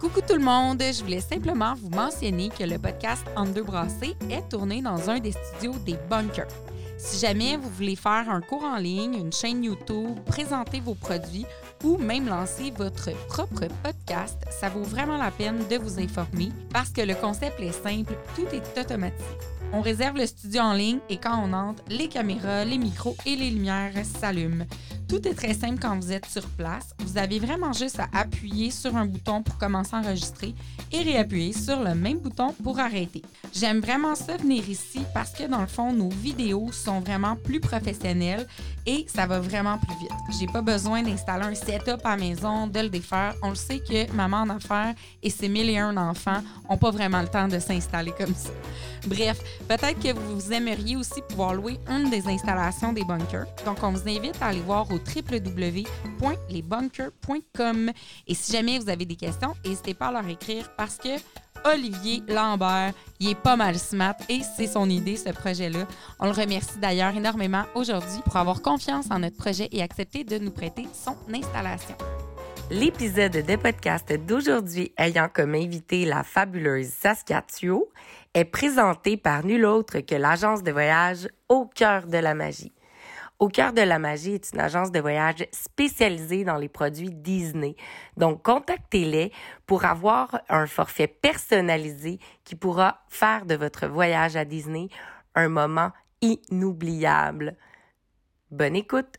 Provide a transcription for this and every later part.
Coucou tout le monde, je voulais simplement vous mentionner que le podcast En deux est tourné dans un des studios des Bunkers. Si jamais vous voulez faire un cours en ligne, une chaîne YouTube, présenter vos produits ou même lancer votre propre podcast, ça vaut vraiment la peine de vous informer parce que le concept est simple, tout est automatique. On réserve le studio en ligne et quand on entre, les caméras, les micros et les lumières s'allument. Tout est très simple quand vous êtes sur place. Vous avez vraiment juste à appuyer sur un bouton pour commencer à enregistrer et réappuyer sur le même bouton pour arrêter. J'aime vraiment ça venir ici parce que dans le fond, nos vidéos sont vraiment plus professionnelles et ça va vraiment plus vite. J'ai pas besoin d'installer un setup à la maison, de le défaire. On le sait que maman en affaires et ses mille et un enfants ont pas vraiment le temps de s'installer comme ça. Bref, peut-être que vous aimeriez aussi pouvoir louer une des installations des bunkers. Donc, on vous invite à aller voir au www.lesbunkers.com. Et si jamais vous avez des questions, n'hésitez pas à leur écrire parce que Olivier Lambert, il est pas mal smart et c'est son idée, ce projet-là. On le remercie d'ailleurs énormément aujourd'hui pour avoir confiance en notre projet et accepter de nous prêter son installation. L'épisode de podcast d'aujourd'hui ayant comme invité la fabuleuse Saskia est présenté par nul autre que l'agence de voyage Au cœur de la magie. Au cœur de la magie est une agence de voyage spécialisée dans les produits Disney. Donc, contactez-les pour avoir un forfait personnalisé qui pourra faire de votre voyage à Disney un moment inoubliable. Bonne écoute!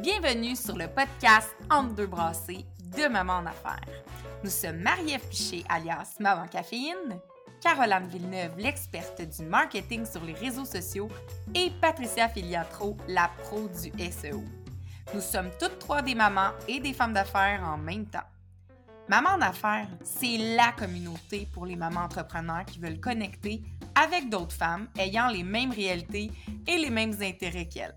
Bienvenue sur le podcast Entre deux brassées de Maman en affaires. Nous sommes Marie-Ève Piché, alias Maman Caféine, Caroline Villeneuve, l'experte du marketing sur les réseaux sociaux, et Patricia Filiatro, la pro du SEO. Nous sommes toutes trois des mamans et des femmes d'affaires en même temps. Maman en affaires, c'est la communauté pour les mamans entrepreneurs qui veulent connecter avec d'autres femmes ayant les mêmes réalités et les mêmes intérêts qu'elles.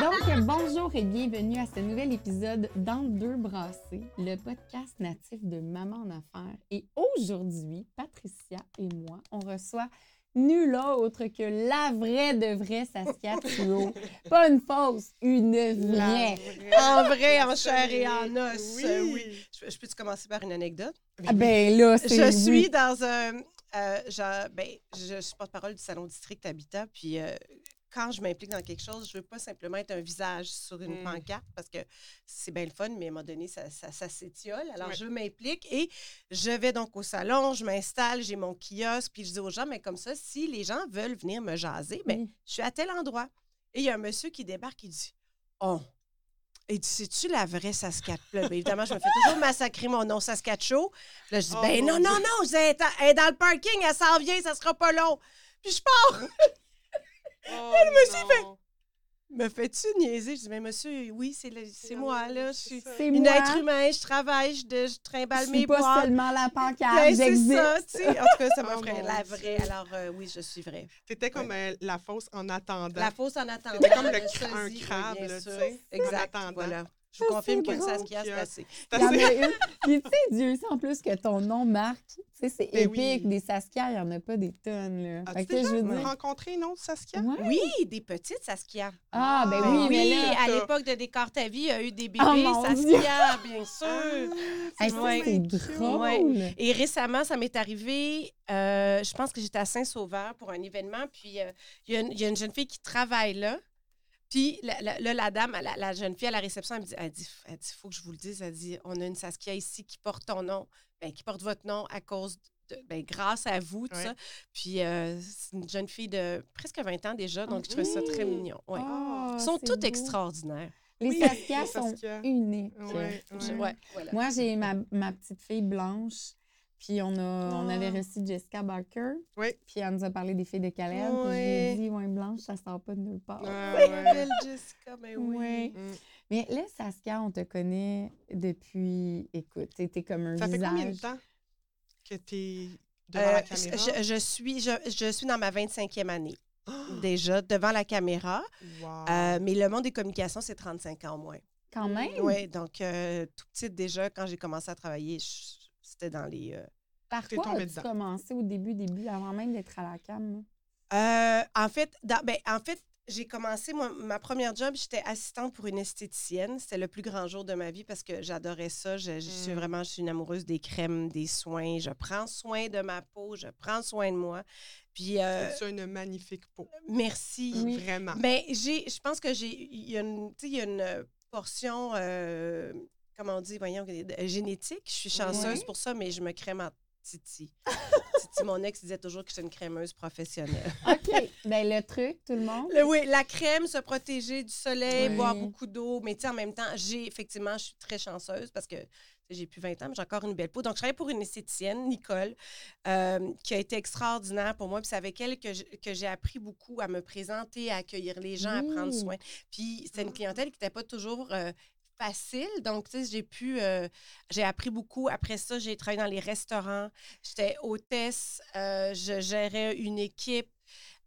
Donc, bonjour et bienvenue à ce nouvel épisode dans Deux Brassées, le podcast natif de Maman en Affaires. Et aujourd'hui, Patricia et moi, on reçoit nul autre que la vraie de vraie Saskia Thuot. Pas une fausse, une vraie. En vrai, en chair et en os. Oui. euh, oui. Je, je peux-tu commencer par une anecdote? Ah ben là, c'est Je oui. suis dans un. euh, genre, ben, je suis porte-parole du Salon District Habitat, puis euh, quand je m'implique dans quelque chose, je veux pas simplement être un visage sur une Mm. pancarte parce que c'est bien le fun, mais à un moment donné, ça, ça, ça s'étiole. Alors, je m'implique et je vais donc au salon, je m'installe, j'ai mon kiosque, puis je dis aux gens, mais comme ça, si les gens veulent venir me jaser, ben, Oui. je suis à tel endroit. Et il y a un monsieur qui débarque, il dit Oh, et dit C'est-tu la vraie là, ben, évidemment, je me fais toujours massacrer mon nom Saskatchew. Puis Là, je dis Oh, Ben non, non, non, elle est dans le parking, elle s'en vient, ça sera pas long. Puis je pars. Oh, le monsieur fait-. Me fais-tu niaiser? Je dis Mais monsieur, oui, c'est le- c'est moi, là. Je suis C'est une moi. être humain, je travaille, je, je Je trimballe suis mes pas boîtes. seulement la pancarte, Ben, c'est j'existe. ça, tu sais. En tout cas, ça m'a Oh, fait la vraie. Alors, euh, oui, je suis vraie. T'étais comme euh, la fausse en attendant. La fausse en attendant. C'était comme le un crabe, là, tu sais, en Exact. attendant. Voilà. Je vous confirme drôle. Saskia, c'est Puis, assez. C'est Il y en assez- a une. Puis tu sais, Dieu sait en plus que ton nom marque. Tu sais, c'est Ben épique. oui. Des Saskia, il n'y en a pas des tonnes. Là. As-tu que, je déjà veux dire. rencontré une autre Saskia? Ouais. Oui, des petites Saskia. Ah, ben Ah, oui, Oui, mais là. à l'époque de Décor ta vie, il y a eu des bébés Oh, Saskia, bien sûr. Ah, Ouais. c'est drôle. Et récemment, ça m'est arrivé, euh, je pense que j'étais à Saint-Sauveur pour un événement, puis euh, y, il y a une jeune fille qui travaille là. Puis la, la- là, la dame, la, la jeune fille à la réception, elle me dit, elle dit, elle dit, faut que je vous le dise, elle dit, on a une Saskia ici qui porte ton nom, ben, qui porte votre nom à cause de, ben, grâce à vous, tout Ouais. ça. Puis euh, c'est une jeune fille de presque 20 ans déjà, donc je trouvais ça très mignon. Ouais. Ah, Ils sont toutes beau. extraordinaires. Les Oui, Saskia sont Saskia. uniques. Ouais, Je- ouais. ouais, voilà. Moi, j'ai ma, ma petite fille Blanche. Puis on, a, on avait reçu Jessica Barker. Oui. Puis elle nous a parlé des filles de Caleb. Puis je lui ai Ouais. dit, ouais, Blanche, ça sort pas de nulle part. Ah, Ouais, belle Jessica, mais oui. Ouais. Mm. Mais là, Saskia, on te connaît depuis. Écoute, t'es comme un Ça fait combien de temps que tu es devant Euh, la caméra? je, je suis, je, je suis dans ma 25e année déjà devant la caméra. Wow. Euh, mais le monde des communications, c'est 35 ans au moins. Quand même. Oui, donc euh, tout petite déjà, quand j'ai commencé à travailler, je- c'était dans les. euh, Par quoi as-tu dedans. commencé au début, début, avant même d'être à la cam? Euh, en fait, dans- ben, en fait, j'ai commencé, moi, ma première job, j'étais assistante pour une esthéticienne. C'était le plus grand jour de ma vie parce que j'adorais ça. Je, je suis Mm. vraiment, je suis une amoureuse des crèmes, des soins. Je prends soin de ma peau, je prends soin de moi. Puis, euh, Tu as une magnifique peau. merci. Oui. Vraiment. Mais j'ai, je pense que j'ai, il y a une, tu sais, il y a une portion, euh, comment on dit, voyons, euh, génétique. Je suis chanceuse Oui. pour ça, mais je me crème en titi. titi, mon ex disait toujours que j'étais une crémeuse professionnelle. OK. ben, le truc, tout le monde? Le- oui, la crème, se protéger du soleil, Oui. boire beaucoup d'eau. Mais tu sais, en même temps, j'ai effectivement, je suis très chanceuse parce que j'ai plus 20 ans, mais j'ai encore une belle peau. Donc, je travaille pour une esthéticienne, Nicole, euh, qui a été extraordinaire pour moi. Puis c'est avec elle que je- que j'ai appris beaucoup à me présenter, à accueillir les gens, à prendre soin. Puis c'était une clientèle qui n'était pas toujours euh, facile. Donc, tu sais, j'ai pu, euh, j'ai appris beaucoup. Après ça, j'ai travaillé dans les restaurants. J'étais hôtesse. euh, je gérais une équipe.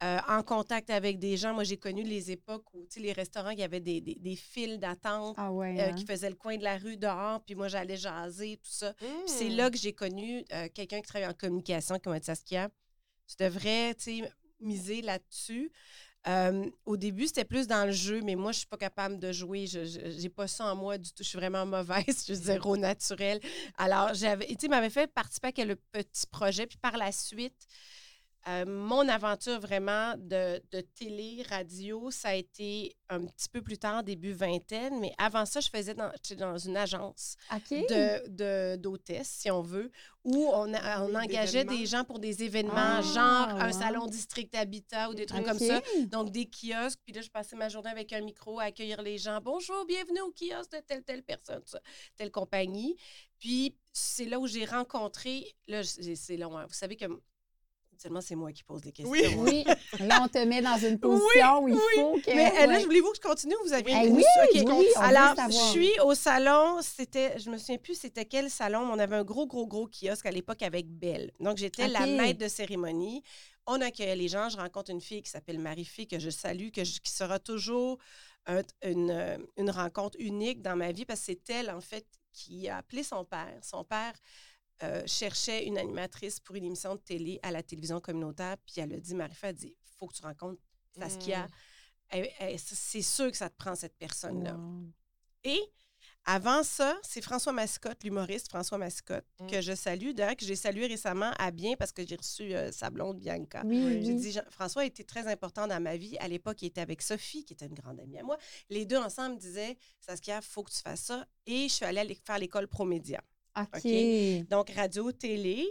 euh, en contact avec des gens. Moi, j'ai connu les époques où, tu sais, les restaurants, il y avait des, des, des files d'attente Ah ouais. euh, hein? qui faisaient le coin de la rue dehors, puis moi, j'allais jaser, tout ça. Puis c'est Mm. là que j'ai connu euh, quelqu'un qui travaille en communication, qui m'a dit Saskia, tu devrais tu sais, miser là-dessus. Euh, au début, c'était plus dans le jeu, mais moi, je suis pas capable de jouer. Je n'ai pas ça en moi du tout. Je suis vraiment mauvaise. Je suis zéro naturel. Alors, j'avais, tu m'avait fait participer à quelques petits projets. Puis par la suite, euh, mon aventure vraiment de, de télé, radio, ça a été un petit peu plus tard, début vingtaine. Mais avant ça, je faisais dans, dans une agence de, de- d'hôtesse, si on veut, où on, a- on Oui, engageait des gens pour des événements, Ah, genre un salon district habitat ou des trucs comme ça. Donc, des kiosques. Puis là, je passais ma journée avec un micro à accueillir les gens. Bonjour, bienvenue au kiosque de telle, telle personne, telle compagnie. Puis, c'est là où j'ai rencontré. Là, c'est c'est long, hein. Vous savez que. Seulement, c'est moi qui pose des questions. Oui. Oui. Là, on te met dans une position où il oui. faut que. Mais là, ouais. je voulez-vous que je continue ou vous avez Eh une- oui, OK. oui, Alors, je suis au salon, c'était, je me souviens plus c'était quel salon, mais on avait un gros, gros, gros kiosque à l'époque avec Belle. Donc, j'étais la OK. maître de cérémonie. On accueillait les gens. Je rencontre une fille qui s'appelle Marie-Fille, que je salue, que je- qui sera toujours un- une, une rencontre unique dans ma vie parce que c'est elle, en fait, qui a appelé son père. Son père euh, cherchait une animatrice pour une émission de télé à la télévision communautaire, puis elle a dit, Marie-Fille a dit, faut que tu rencontres Saskia. Mm. Elle- c'est sûr que ça te prend cette personne-là. Et avant ça, c'est François Mascotte, l'humoriste François Mascotte, Mm. que je salue. D'ailleurs, que j'ai salué récemment à Bien parce que j'ai reçu euh, sa blonde Bianca. Oui. J'ai dit, Jean- François a été très important dans ma vie. À l'époque, il était avec Sophie, qui était une grande amie à moi. Les deux ensemble disaient, Saskia, il faut que tu fasses ça. Et je suis allée à faire l'école Promédia. OK. Donc, radio, télé.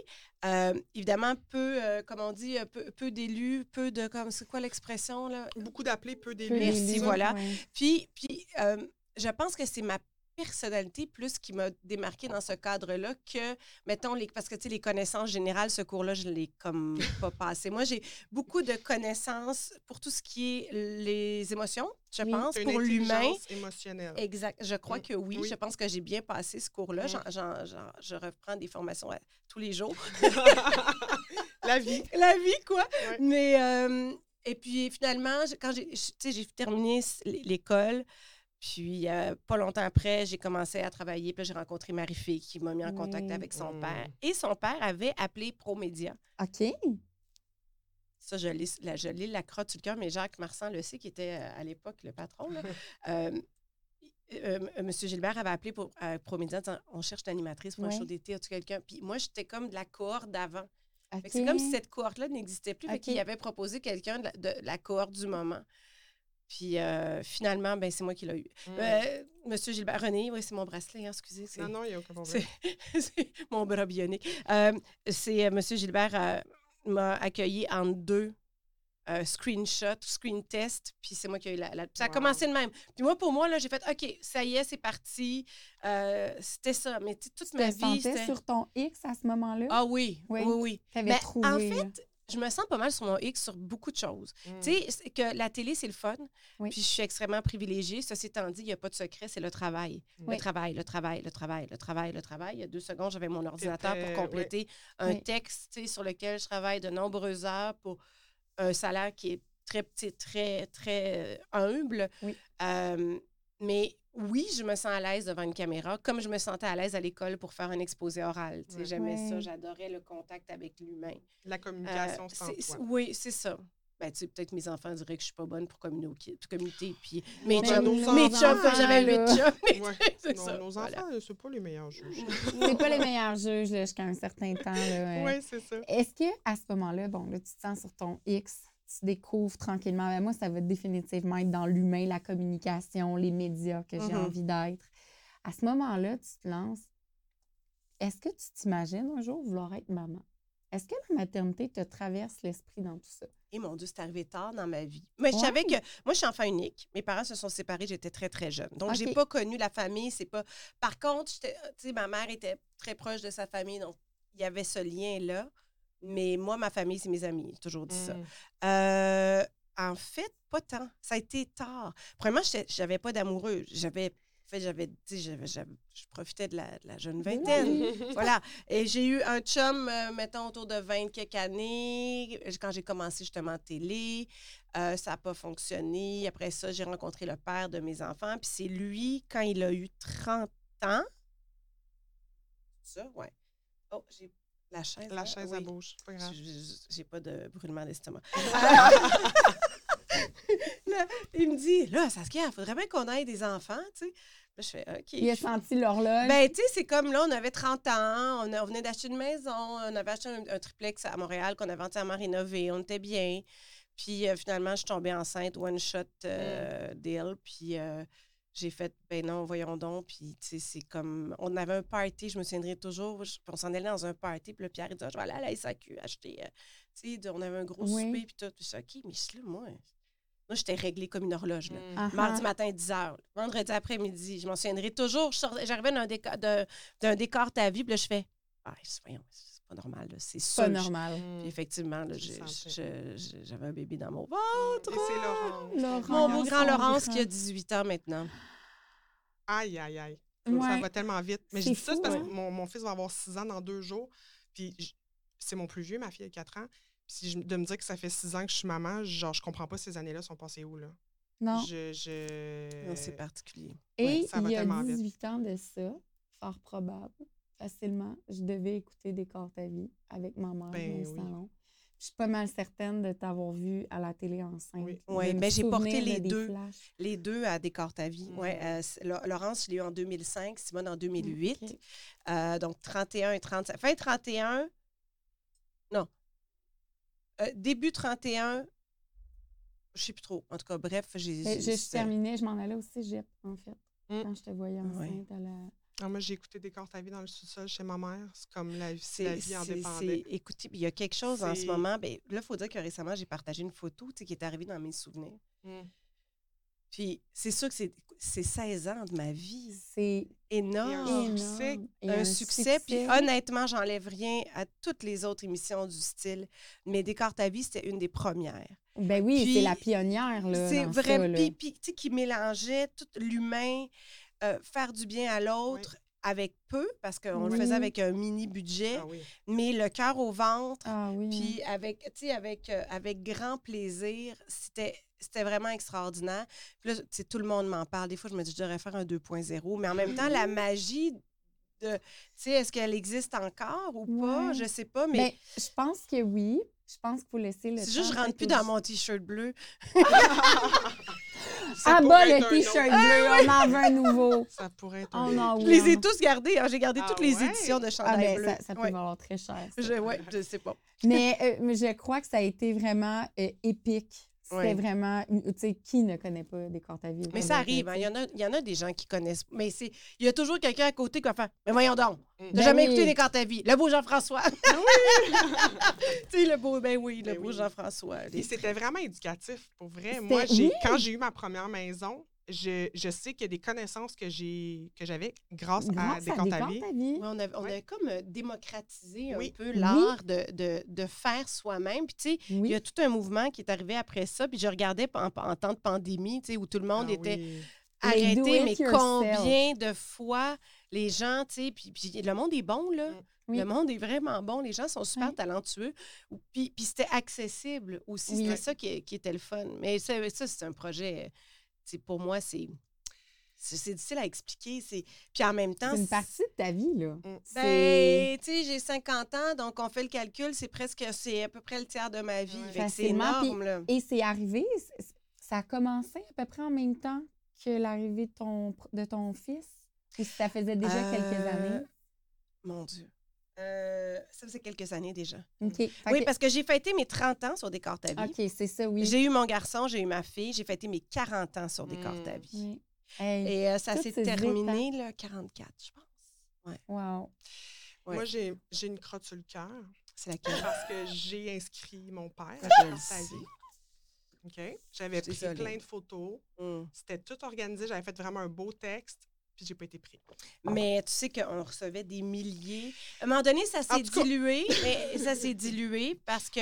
Euh, évidemment, peu, euh, comme on dit, euh, peu, peu d'élus, peu de, comme, c'est quoi l'expression, là? Beaucoup d'appelés, peu d'élus. Merci, voilà. ouais. Puis, puis euh, je pense que c'est ma personnalité plus qui m'a démarquée dans ce cadre-là que, mettons, les, parce que, tu sais, les connaissances générales, ce cours-là, je l'ai comme pas passé. Moi, j'ai beaucoup de connaissances pour tout ce qui est les émotions, je Oui. pense, pour l'humain. émotionnelle. Exact. Je crois Mm. que oui. Oui. Je pense que j'ai bien passé ce cours-là. Mm. J'en- j'en- j'en- je reprends des formations à- tous les jours. La vie. La vie, quoi. Mais, euh, et puis finalement, quand j'ai, terminé l'école, puis euh, pas longtemps après, j'ai commencé à travailler, puis j'ai rencontré Marie-Fille qui m'a mis en contact Oui. avec son père. Et son père avait appelé Promédia. OK. Ça, je l'ai, la, je l'ai la crotte sur le cœur, mais Jacques Marsan le sait, qui était euh, à l'époque le patron. là. Euh, euh, M. Gilbert avait appelé pour Promédia en disant On cherche une animatrice pour un show d'été, as-tu quelqu'un Puis moi, j'étais comme de la cohorte d'avant. Fait que OK. C'est comme si cette cohorte-là n'existait plus. Fait OK. qu'il avait proposé quelqu'un de, la- de la cohorte du moment. Puis euh, finalement, ben, c'est moi qui l'ai eu. Mm. Euh, Monsieur Gilbert René, oui, c'est mon bracelet, hein, excusez. Non, non, il n'y a aucun problème. c'est, mon bras bionique. Euh, c'est euh, Monsieur Gilbert euh, m'a accueilli en deux euh, screenshots, screen test, puis c'est moi qui ai eu la, la- Ça a Wow. commencé de même. Puis moi, pour moi, là, j'ai fait OK, ça y est, c'est parti. Euh, c'était ça. Mais tu toute Tu ma vie, c'était. sur ton X à ce moment-là? Ah oui, Oui. oui, oui. Trouvé. en là. fait, je me sens pas mal sur mon X sur beaucoup de choses. Mm. Tu sais, que la télé, c'est le fun. Oui. Puis je suis extrêmement privilégiée. Ceci étant dit, il n'y a pas de secret, c'est le travail. Oui. Le travail, le travail, le travail, le travail, le travail. Il y a deux secondes, j'avais mon ordinateur pour compléter un texte sur lequel je travaille de nombreuses heures pour un salaire qui est très petit, très, très euh, humble. Oui. Euh, mais oui, je me sens à l'aise devant une caméra, comme je me sentais à l'aise à l'école pour faire un exposé oral. Tu sais, Ouais. J'aimais ça, j'adorais le contact avec l'humain. La Euh, communication, en c'est- oui, c'est ça. Ben, tu sais, peut-être mes enfants diraient que je suis pas bonne pour communiquer. Puis mes Mais chums, j'avais huit chums. Ouais. c'est Non, ça. nos voilà. enfants, c'est pas les meilleurs juges. C'est pas les meilleurs juges jusqu'à un certain temps. Oui, c'est ça. Est-ce que à ce moment-là, bon, là, tu te sens sur ton X, tu découvres tranquillement. Ben, moi, ça va définitivement être dans l'humain, la communication, les médias que j'ai Mhm. envie d'être. À ce moment-là, tu te lances. Est-ce que tu t'imagines un jour vouloir être maman? Est-ce que la maternité te traverse l'esprit dans tout ça? Et mon Dieu, c'est arrivé tard dans ma vie. Mais je Ouais. savais que moi, je suis enfant unique. Mes parents se sont séparés, j'étais très, très jeune. Donc, j'ai Ok. pas connu la famille. C'est pas. Par contre, j'étais- tu sais, ma mère était très proche de sa famille, donc il y avait ce lien-là. Mais moi, ma famille, c'est mes amis. J'ai toujours dit ça. Mm. Euh, en fait, pas tant. Ça a été tard. Premièrement, j'avais pas d'amoureux. J'avais. En fait, j'avais, j'avais- je profitais de la, de la jeune vingtaine. Voilà. Et j'ai eu un chum, euh, mettons, autour de 20 quelques années, quand j'ai commencé justement en télé. Euh, ça n'a pas fonctionné. Après ça, j'ai rencontré le père de mes enfants. Puis c'est lui, quand il a eu 30 ans. Ça, ouais. Oh, j'ai la chaise. La chaise à Oui. pas grave. J'ai pas de brûlement d'estomac. Là, il me dit, là, Saskia, il faudrait bien qu'on ait des enfants, tu sais. Là, je fais, OK. Il a senti l'horloge. Ben, tu sais, c'est comme là, on avait 30 ans, on, a- on venait d'acheter une maison, on avait acheté un, un triplex à Montréal qu'on avait entièrement rénové, on était bien. Puis euh, finalement, je suis tombée enceinte, one shot euh, deal. Puis euh, j'ai fait, ben non, voyons donc. Puis tu sais, c'est comme, on avait un party, je me souviendrai toujours, je- on s'en allait dans un party, puis le Pierre, il dit, Ah, je vais aller à la SAQ acheter, euh, tu sais, on avait un gros Oui. souper, puis tout. Puis suis OK, mais là, moi. Moi, j'étais réglée comme une horloge, là. Mm. Ah, Mardi ah. matin, 10 h. Vendredi après-midi, je m'en souviendrai toujours. J'arrivais d'un décor, de- d'un décor ta vie, puis là, je fais Ah, voyons, c'est pas normal, là. C'est sûr. Pas normal. Mm. Puis effectivement, j'avais un bébé dans mon ventre. Et c'est Laurent. Laurence, Mon beau grand Laurence qui a 18 ans maintenant. Aïe, aïe, aïe. Ça Ouais. va tellement vite. Mais je dis ça, parce hein? que mon, mon fils va avoir 6 ans dans deux jours. Puis c'est mon plus vieux, ma fille a 4 ans. Puis si je- de me dire que ça fait 6 ans que je suis maman, genre, je comprends pas ces années-là sont passées où, là. Non. Je. je... Non, C'est particulier. Et Ouais, ça va il y a tellement vite. 18 ans de ça, fort probable, facilement, je devais écouter Décor ta vie avec ma mère Ben dans le oui. salon. Je suis pas mal certaine de t'avoir vu à la télé enceinte. Oui. Ouais, me ben, j'ai porté de les deux. flashs. Les deux à Décor ta vie. Ouais, euh, Laurence, je l'ai eu en 2005, Simone en 2008. Ok. Euh, donc 31 et 35. Fin 31, non. Euh, début 31, je sais plus trop. En tout cas, bref, j'ai. Ben, je, je terminais, je m'en allais au cégep, en fait, Mm. quand je te voyais Ouais. enceinte à la... Ah, moi, j'ai écouté Décor ta vie dans le sous-sol chez ma mère. C'est comme la, si la vie en c'est- dépendait. c'est- écoutez, puis il y a quelque chose en ce moment. Ben, là, il faut dire que récemment, j'ai partagé une photo qui est arrivée dans mes souvenirs. Mm. Puis c'est sûr que c'est, c'est 16 ans de ma vie. C'est Énorme. un énorme. succès. Et un succès. Puis honnêtement, j'enlève rien à toutes les autres émissions du style. Mais Décor ta vie, c'était une des premières. Ben oui, Puis, c'est la pionnière, là, C'est vrai. ça, là. Puis, puis, tu sais, qui mélangeait tout l'humain, euh, faire du bien à l'autre avec peu, parce qu'on le faisait avec un mini budget, Ah oui. mais le cœur au ventre, Ah oui. puis avec, tu sais, avec, euh, avec grand plaisir, c'était c'était vraiment extraordinaire. Puis là, tout le monde m'en parle. Des fois, je me dis, je devrais faire un 2.0. Mais en même temps, la magie de, tu sais, est-ce qu'elle existe encore ou pas? Ouais. Je sais pas, mais Ben, je pense que oui. Je pense qu'il faut laisser le c'est juste, je rentre plus dans mon T-shirt bleu. Ça Ah être le T-shirt bleu, on en veut un nouveau. Ça pourrait être Oh un non, Je les ai tous gardés. hein. J'ai gardé Ah toutes les éditions de Ah chandail ben, bleu. ça, ça peut Ouais. valoir très cher. ça. Je, ouais, je sais pas. Mais, euh, mais je crois que ça a été vraiment euh, épique. C'était Ouais. vraiment, tu sais, qui ne connaît pas des cortes à Mais ça arrive. hein. Il, y en a, il y en a des gens qui connaissent. Mais c'est, il y a toujours quelqu'un à côté qui va faire Mais voyons donc, Mm. t'as Ben jamais oui. écouté des cartes à vie? Le beau Jean-François. tu sais, le beau, ben oui, le Ben beau oui. Jean-François. Les- c'était vraiment éducatif, pour vrai. C'était- Moi, j'ai, oui. quand j'ai eu ma première maison, je, je sais qu'il y a des connaissances que j'ai que j'avais grâce, Grâce à Décante ta vie. ta vie. Ouais, on a, on Ouais. a comme euh, démocratisé un Oui. peu Oui. l'art de, de, de faire soi-même. Puis, tu sais, il Oui. y a tout un mouvement qui est arrivé après ça. Puis, je regardais en, en temps de pandémie, tu sais, où tout le monde Ah était oui. Arrêté. it Mais yourself. combien de fois les gens, tu sais, puis, puis le monde est bon, là. Mm. Oui. Le monde est vraiment bon. Les gens sont super talentueux. Puis, puis c'était accessible aussi. Oui. C'était ça qui, qui était le fun. Mais ça, ça c'est un projet, pour moi, c'est... C'est difficile à expliquer. c'est- Puis en même temps, C'est une partie de ta vie, là. Mm. Ben, tu sais, j'ai 50 ans, donc on fait le calcul, c'est presque, c'est à peu près le tiers de ma vie. Ouais. C'est énorme, là. Et c'est arrivé, ça a commencé à peu près en même temps que l'arrivée de ton, de ton fils? Si ça faisait déjà quelques Euh, années? Mon Dieu. Euh, ça faisait quelques années déjà. Oui, parce que j'ai fêté mes 30 ans sur Décor ta vie. OK, c'est ça, oui. J'ai eu mon garçon, j'ai eu ma fille, j'ai fêté mes 40 ans sur Décor ta Mm. vie. Oui. Hey, Et euh, ça s'est terminé, là, 44, je pense. wow. Ouais. Moi, j'ai une crotte sur le cœur C'est laquelle? parce que j'ai inscrit mon père Ah, le ta sais. vie. OK? J'avais pris désolée. plein de photos. Mm. C'était tout organisé. J'avais fait vraiment un beau texte. Puis j'ai pas été pris. Mais tu sais qu'on recevait des milliers. À un moment donné, ça s'est dilué, mais ça s'est dilué parce que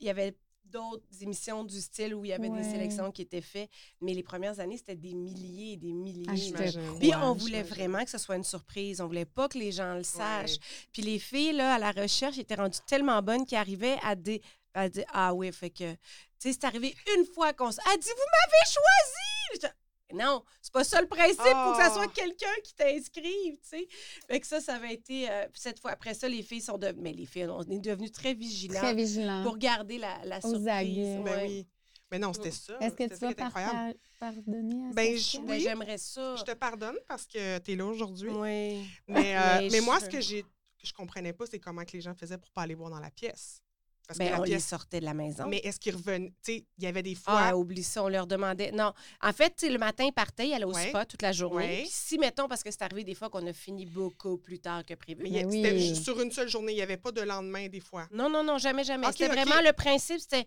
il y avait d'autres émissions du style où il y avait Ouais. des sélections qui étaient faites. Mais les premières années, c'était des milliers et des milliers. Ah. Puis on voulait vraiment que ce soit une surprise. On voulait pas que les gens le sachent. Ouais. Puis les filles, là, à la recherche, étaient rendues tellement bonnes qu'elles arrivaient à des... à dire Ah oui, fait que... Tu sais, c'est arrivé une fois qu'on... s- Elle dit « Vous m'avez choisi! » Non, c'est pas ça le principe. Il faut que ça soit Oh. quelqu'un qui t'inscrive, tu sais. Fait que ça, ça avait été... euh, puis cette fois, après ça, les filles sont devenues... Mais les filles, on est devenues très vigilantes Très vigilant. pour garder la, la surprise. aguets. Ben ouais. oui. Mais non, c'était ça. Est-ce que C'était tu vas par- pardonner à Ben, je- Ben, oui. J'aimerais ça. Je te pardonne parce que tu es là aujourd'hui. Oui. Mais, euh, Mais mais moi, ce que j'ai que je comprenais pas, c'est comment que les gens faisaient pour pas aller boire dans la pièce. Parce Ben, que la on les sortait de la maison. Mais est-ce qu'ils revenaient? Tu sais, il y avait des fois. Ah, oublie ça, on leur demandait. Non, en fait, tu sais, le matin, ils partaient, ils allaient au Ouais. spa toute la journée. Ouais. Puis si, mettons, parce que c'est arrivé des fois qu'on a fini beaucoup plus tard que prévu. mais Ben oui. c'était sur une seule journée, il n'y avait pas de lendemain des fois. Non, non, non, jamais, jamais. C'était vraiment le principe, c'était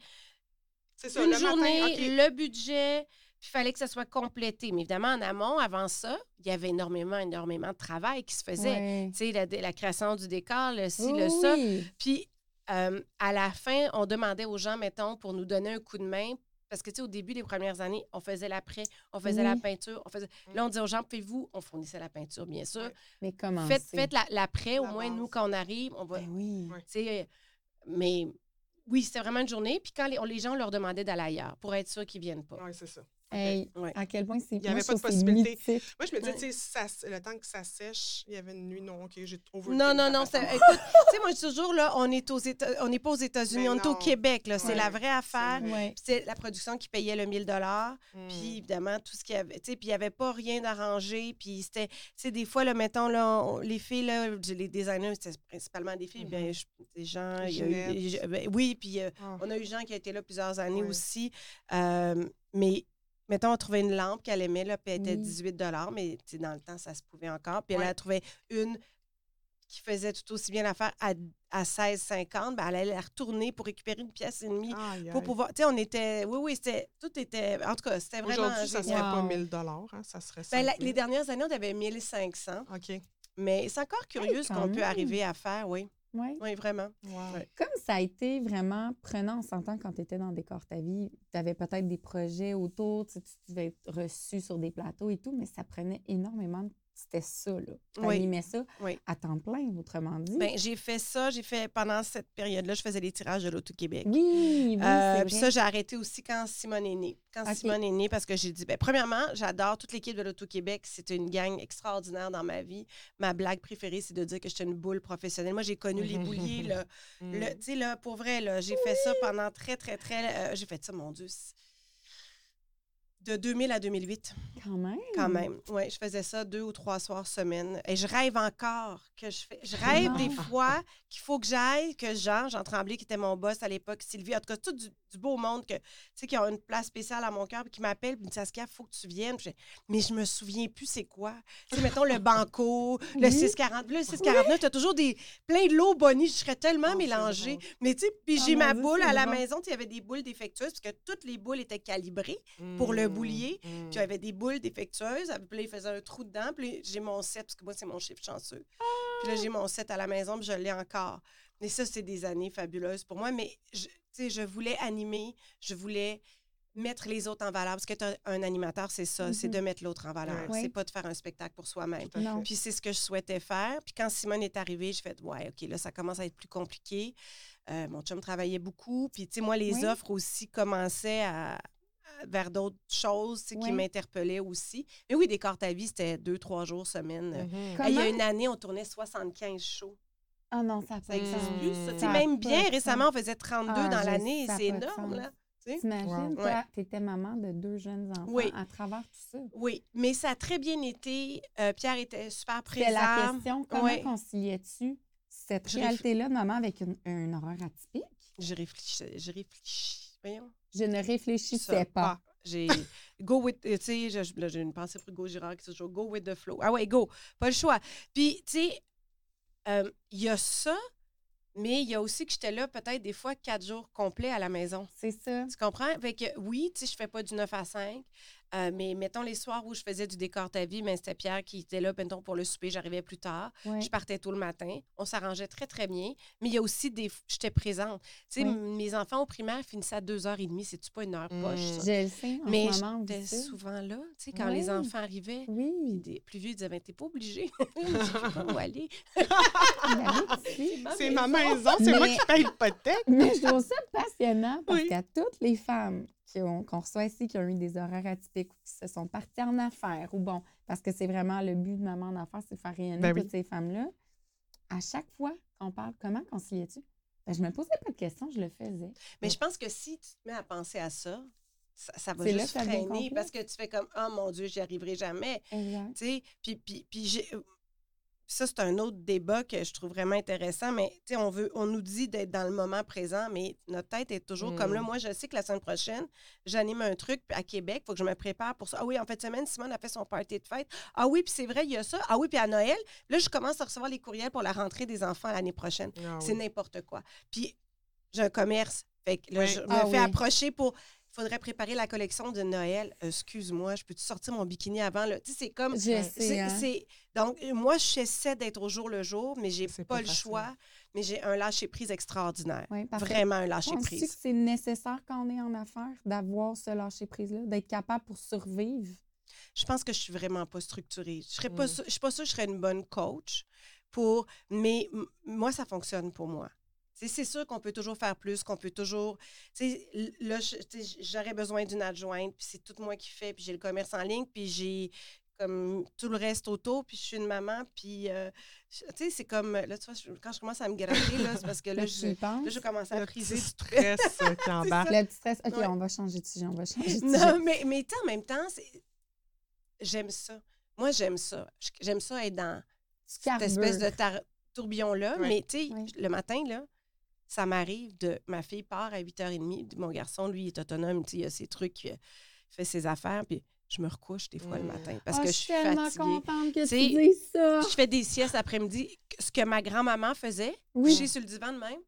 une le journée, matin. le budget, puis il fallait que ça soit complété. Mais évidemment, en amont, avant ça, il y avait énormément, énormément de travail qui se faisait. Ouais. Tu sais, la, la création du décor, le ci, Oui, le ça. oui. Puis, euh, à la fin, on demandait aux gens, mettons, pour nous donner un coup de main. Parce que, tu sais, au début des premières années, on faisait l'après, on faisait la peinture. On faisait... Là, on disait aux gens, pouvez-vous, on fournissait la peinture, bien sûr. Mais comment Faites, faites la- l'après, au moins, nous, quand on arrive, on va. Ben oui. Ouais. Tu sais, mais oui, c'était vraiment une journée. Puis quand les, on- les gens, on leur demandait d'aller ailleurs pour être sûr qu'ils viennent pas. Oui, c'est ça. Hey, Ouais. à quel point c'est. Il y moi, avait je pas de possibilité. mythique. Moi, je me disais, Ouais. tu sais, le temps que ça sèche, il y avait une nuit, non, OK, j'ai trouvé. Non, non, non. tu sais, moi, je dis toujours, là, on est aux Éta- on n'est pas aux États-Unis, on est au. Québec, là. C'est Ouais. la vraie affaire. c'est la production qui payait le 1000 dollars. Mm. Puis évidemment, tout ce qu'il y avait, tu sais, puis il n'y avait pas rien d'arrangé. Puis c'était, tu sais, des fois, là, mettons, là, on- les filles, là, les designers, c'était principalement des filles, bien, je- des gens, il y a eu- Ginette. je- ben, oui, puis euh, Ah. on a eu Jean qui a été là plusieurs années Ouais. aussi. Euh, mais, mettons, on trouvait une lampe qu'elle aimait, là, puis elle était Oui. 18 mais dans le temps, ça se pouvait encore. Puis Ouais. elle a trouvé une qui faisait tout aussi bien l'affaire à, à 16,50. Ben, elle allait la retourner pour récupérer une pièce et demie Aïe, pour aïe. pouvoir. Tu sais, on était. Oui, oui, c'était. Tout était. En tout cas, c'était vraiment. Aujourd'hui, ça serait. Wow. pas 1000 dollars, hein, ça serait Ben, la- 5000. les dernières années, on avait 1500. OK. Mais c'est encore curieux ce qu'on peut arriver à faire, oui. Ouais. Oui, vraiment. Wow. Ouais. Comme ça a été vraiment prenant, on s'entend quand tu étais dans Décor ta vie, tu avais peut-être des projets autour, tu devais être reçu sur des plateaux et tout, mais ça prenait énormément de c'était ça, là. Tu Oui. ça Oui. à temps plein, autrement dit. Ben, j'ai fait ça, j'ai fait pendant cette période-là, je faisais les tirages de l'Auto-Québec. oui, oui, Euh, puis ça, j'ai arrêté aussi quand Simone est née. Quand. Simone est née, parce que j'ai dit, ben, premièrement, j'adore toute l'équipe de l'Auto-Québec. C'était une gang extraordinaire dans ma vie. Ma blague préférée, c'est de dire que j'étais une boule professionnelle. Moi, j'ai connu les bouliers, là. Mm. Le- Tu sais, là, pour vrai, là, j'ai fait ça pendant très, très, très... euh, j'ai fait ça, mon Dieu. De 2000 à 2008, Quand même. quand même. Oui, je faisais ça deux ou trois soirs semaine. Et je rêve encore que je fais... Je rêve des fois qu'il faut que j'aille, que Jean, Jean Tremblay, qui était mon boss à l'époque, Sylvie, en tout cas, tout du, du beau monde que, tu sais, qui a une place spéciale à mon cœur, puis qui m'appelle, puis me dit, Saskia, il faut que tu viennes. Je- mais je me souviens plus c'est quoi. Tu sais, mettons le banco, le Oui. 640. Là, le 649, tu as toujours des, plein de lots bonnie. Je serais tellement Oh, c'est mélangée. Mais tu sais, puis Oh j'ai ma boule à la maison. Tu Il y avait des boules défectueuses, parce que toutes les boules étaient calibrées Mm. pour le boulier. Mm. Puis avait des boules défectueuses. Puis là, il faisait un trou dedans. Puis j'ai mon set, parce que moi, c'est mon chiffre chanceux. Puis là, j'ai mon set à la maison, puis je l'ai encore. Mais ça, c'est des années fabuleuses pour moi. Mais, je, tu sais, je voulais animer, je voulais mettre les autres en valeur. Parce que t'as un animateur, c'est ça, c'est Mhm. de mettre l'autre en valeur. Ouais. C'est pas de faire un spectacle pour soi-même. Puis c'est ce que je souhaitais faire. Puis quand Simone est arrivée, j'ai fait Ouais, OK, là, ça commence à être plus compliqué. Euh, mon chum travaillait beaucoup. Puis, tu sais, moi, les Oui. offres aussi commençaient à- vers d'autres choses tu qui m'interpellaient aussi. Mais oui, des cartes à vie, c'était deux, trois jours, semaine. Mhm. Hey, il y a une année, on tournait 75 shows. Ah non, ça Ça existe Mm. plus, ça. Tu même bien, récemment, on faisait 32 Ah, dans l'année. C'est énorme, là. tu. T'imagines, Wow. toi, Ouais. t'étais maman de deux jeunes enfants Oui. à travers tout ça. Oui, mais ça a très bien été. Euh, Pierre était super présent. C'était la question, comment Ouais. conciliais-tu cette réalité-là de maman avec une, un horaire atypique? Je réfléchis. Je réfléchis. Voyons. Je ne réfléchissais pas. J'ai go with, tu sais, j'ai une pensée pour Hugo Girard qui dit toujours go with the flow. Ah ouais, go, pas le choix. Puis, tu sais, euh, il y a ça, mais il y a aussi que j'étais là peut-être des fois quatre jours complets à la maison. C'est ça. Tu comprends? Fait que oui, tu sais, je fais pas du 9 à 5, euh, mais mettons les soirs où je faisais du décor ta vie, mais c'était Pierre qui était là, mettons, pour le souper, j'arrivais plus tard. Ouais. Je partais tôt le matin. On s'arrangeait très, très bien. Mais il y a aussi des. J'étais présente. Tu sais, mes enfants au primaire finissaient à 2h30. C'est-tu pas une heure poche, Mm. ça? Je le sais en Mais j'étais souvent là, tu sais, quand Oui. les enfants arrivaient. Oui. des plus vieux disaient, ben, t'es pas obligé. je sais pas où aller. Ben tu. C'est ma maison, c'est moi Mais- qui paye l'hypothèque. Mais je trouve ça passionnant parce Oui. qu'à toutes les femmes qui ont- qu'on reçoit ici, qui ont eu des horaires atypiques ou qui se sont parties en affaires, ou bon, parce que c'est vraiment le but de Maman en affaires, c'est de faire rayonner Ben oui. toutes ces femmes-là. À chaque fois qu'on parle, comment conciliais-tu? Ben, je me posais pas de questions, je le faisais. Mais je pense que si tu te mets à penser à ça, ça, ça va juste freiner parce que tu fais comme, oh mon Dieu, j'y arriverai jamais. Exact. Tu sais, puis, puis, puis j'ai- ça, c'est un autre débat que je trouve vraiment intéressant, mais tu sais, on, veut, on nous dit d'être dans le moment présent, mais notre tête est toujours comme là. Mm. Moi, je sais que la semaine prochaine, j'anime un truc à Québec, il faut que je me prépare pour ça. Ah oui, en fait, semaine, Simone a fait son party de fête. Ah oui, puis c'est vrai, il y a ça. Ah oui, puis à Noël, là, je commence à recevoir les courriels pour la rentrée des enfants l'année prochaine. Ah C'est n'importe quoi. Puis j'ai un commerce. Fait que là, Oui. je me Ah fais oui. approcher pour. Il faudrait préparer la collection de Noël. Excuse-moi, je peux-tu sortir mon bikini avant? Là? Tu sais, c'est comme. C'est- sais, hein. c'est- Donc, euh, moi, j'essaie d'être au jour le jour, mais j'ai pas, pas le choix. Mais j'ai un lâcher-prise extraordinaire. Oui, Vraiment un Penses-tu que lâcher-prise. c'est nécessaire quand on est en affaires d'avoir ce lâcher-prise-là, d'être capable pour survivre? Je pense que je suis vraiment pas structurée. Je serais pas Mm. je suis pas sûre que je serais une bonne coach pour. Mais moi, ça fonctionne pour moi. C'est sûr qu'on peut toujours faire plus, qu'on peut toujours. tu sais, l- Là, j'aurais besoin d'une adjointe, puis c'est tout moi qui fais, puis j'ai le commerce en ligne, puis j'ai comme tout le reste autour, puis je suis une maman, puis euh, tu sais, c'est comme, là, tu vois, je- quand je commence à me gratter, là, c'est parce que là, je, là, commence à Le friser petit du stress euh, qui embarque. Le petit stress. OK, Ouais. on va changer de sujet, on va changer de sujet. Non, mais, mais tu sais, en même temps, c'est- j'aime ça. Moi, j'aime ça. J'aime ça être dans cette espèce de tourbillon-là. Ouais. Mais tu sais, Ouais. le matin, là, ça m'arrive de. Ma fille part à 8h30. Mon garçon, lui, est autonome. Il a ses trucs, il fait ses affaires. Puis je me recouche des fois le Mm. matin parce Ah, que je suis tellement fatiguée. contente que tu dises ça. Je fais des siestes après-midi. Ce que ma grand-maman faisait, Oui. coucher sur le divan de même.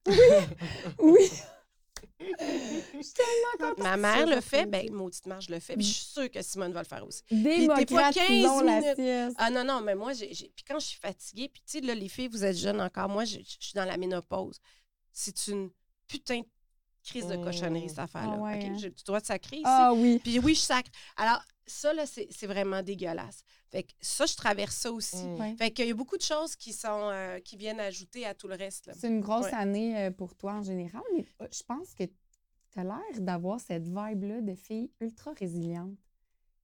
Oui. je suis tellement contente. Ma mère le fait, ben, maudite marche, je le fais. Puis je suis sûre que Simone va le faire aussi. 15 la minutes. sieste. Ah non, non, mais moi, j'ai, j'ai- puis quand je suis fatiguée, puis tu sais, là, les filles, vous êtes jeunes encore, moi, je, je suis dans la ménopause. C'est une putain de crise de cochonnerie, cette affaire-là. Ah ouais, OK? hein? J'ai le droit de sacrer ici. Ah oui. Puis oui, je sacre. Alors, ça, là, c'est, c'est vraiment dégueulasse. Fait que ça, je traverse ça aussi. Mm. Ouais. Fait qu'il y a beaucoup de choses qui sont, euh, qui viennent ajouter à tout le reste. C'est une grosse Ouais. année euh, pour toi en général, mais euh, je pense que tu as l'air d'avoir cette vibe-là de fille ultra résiliente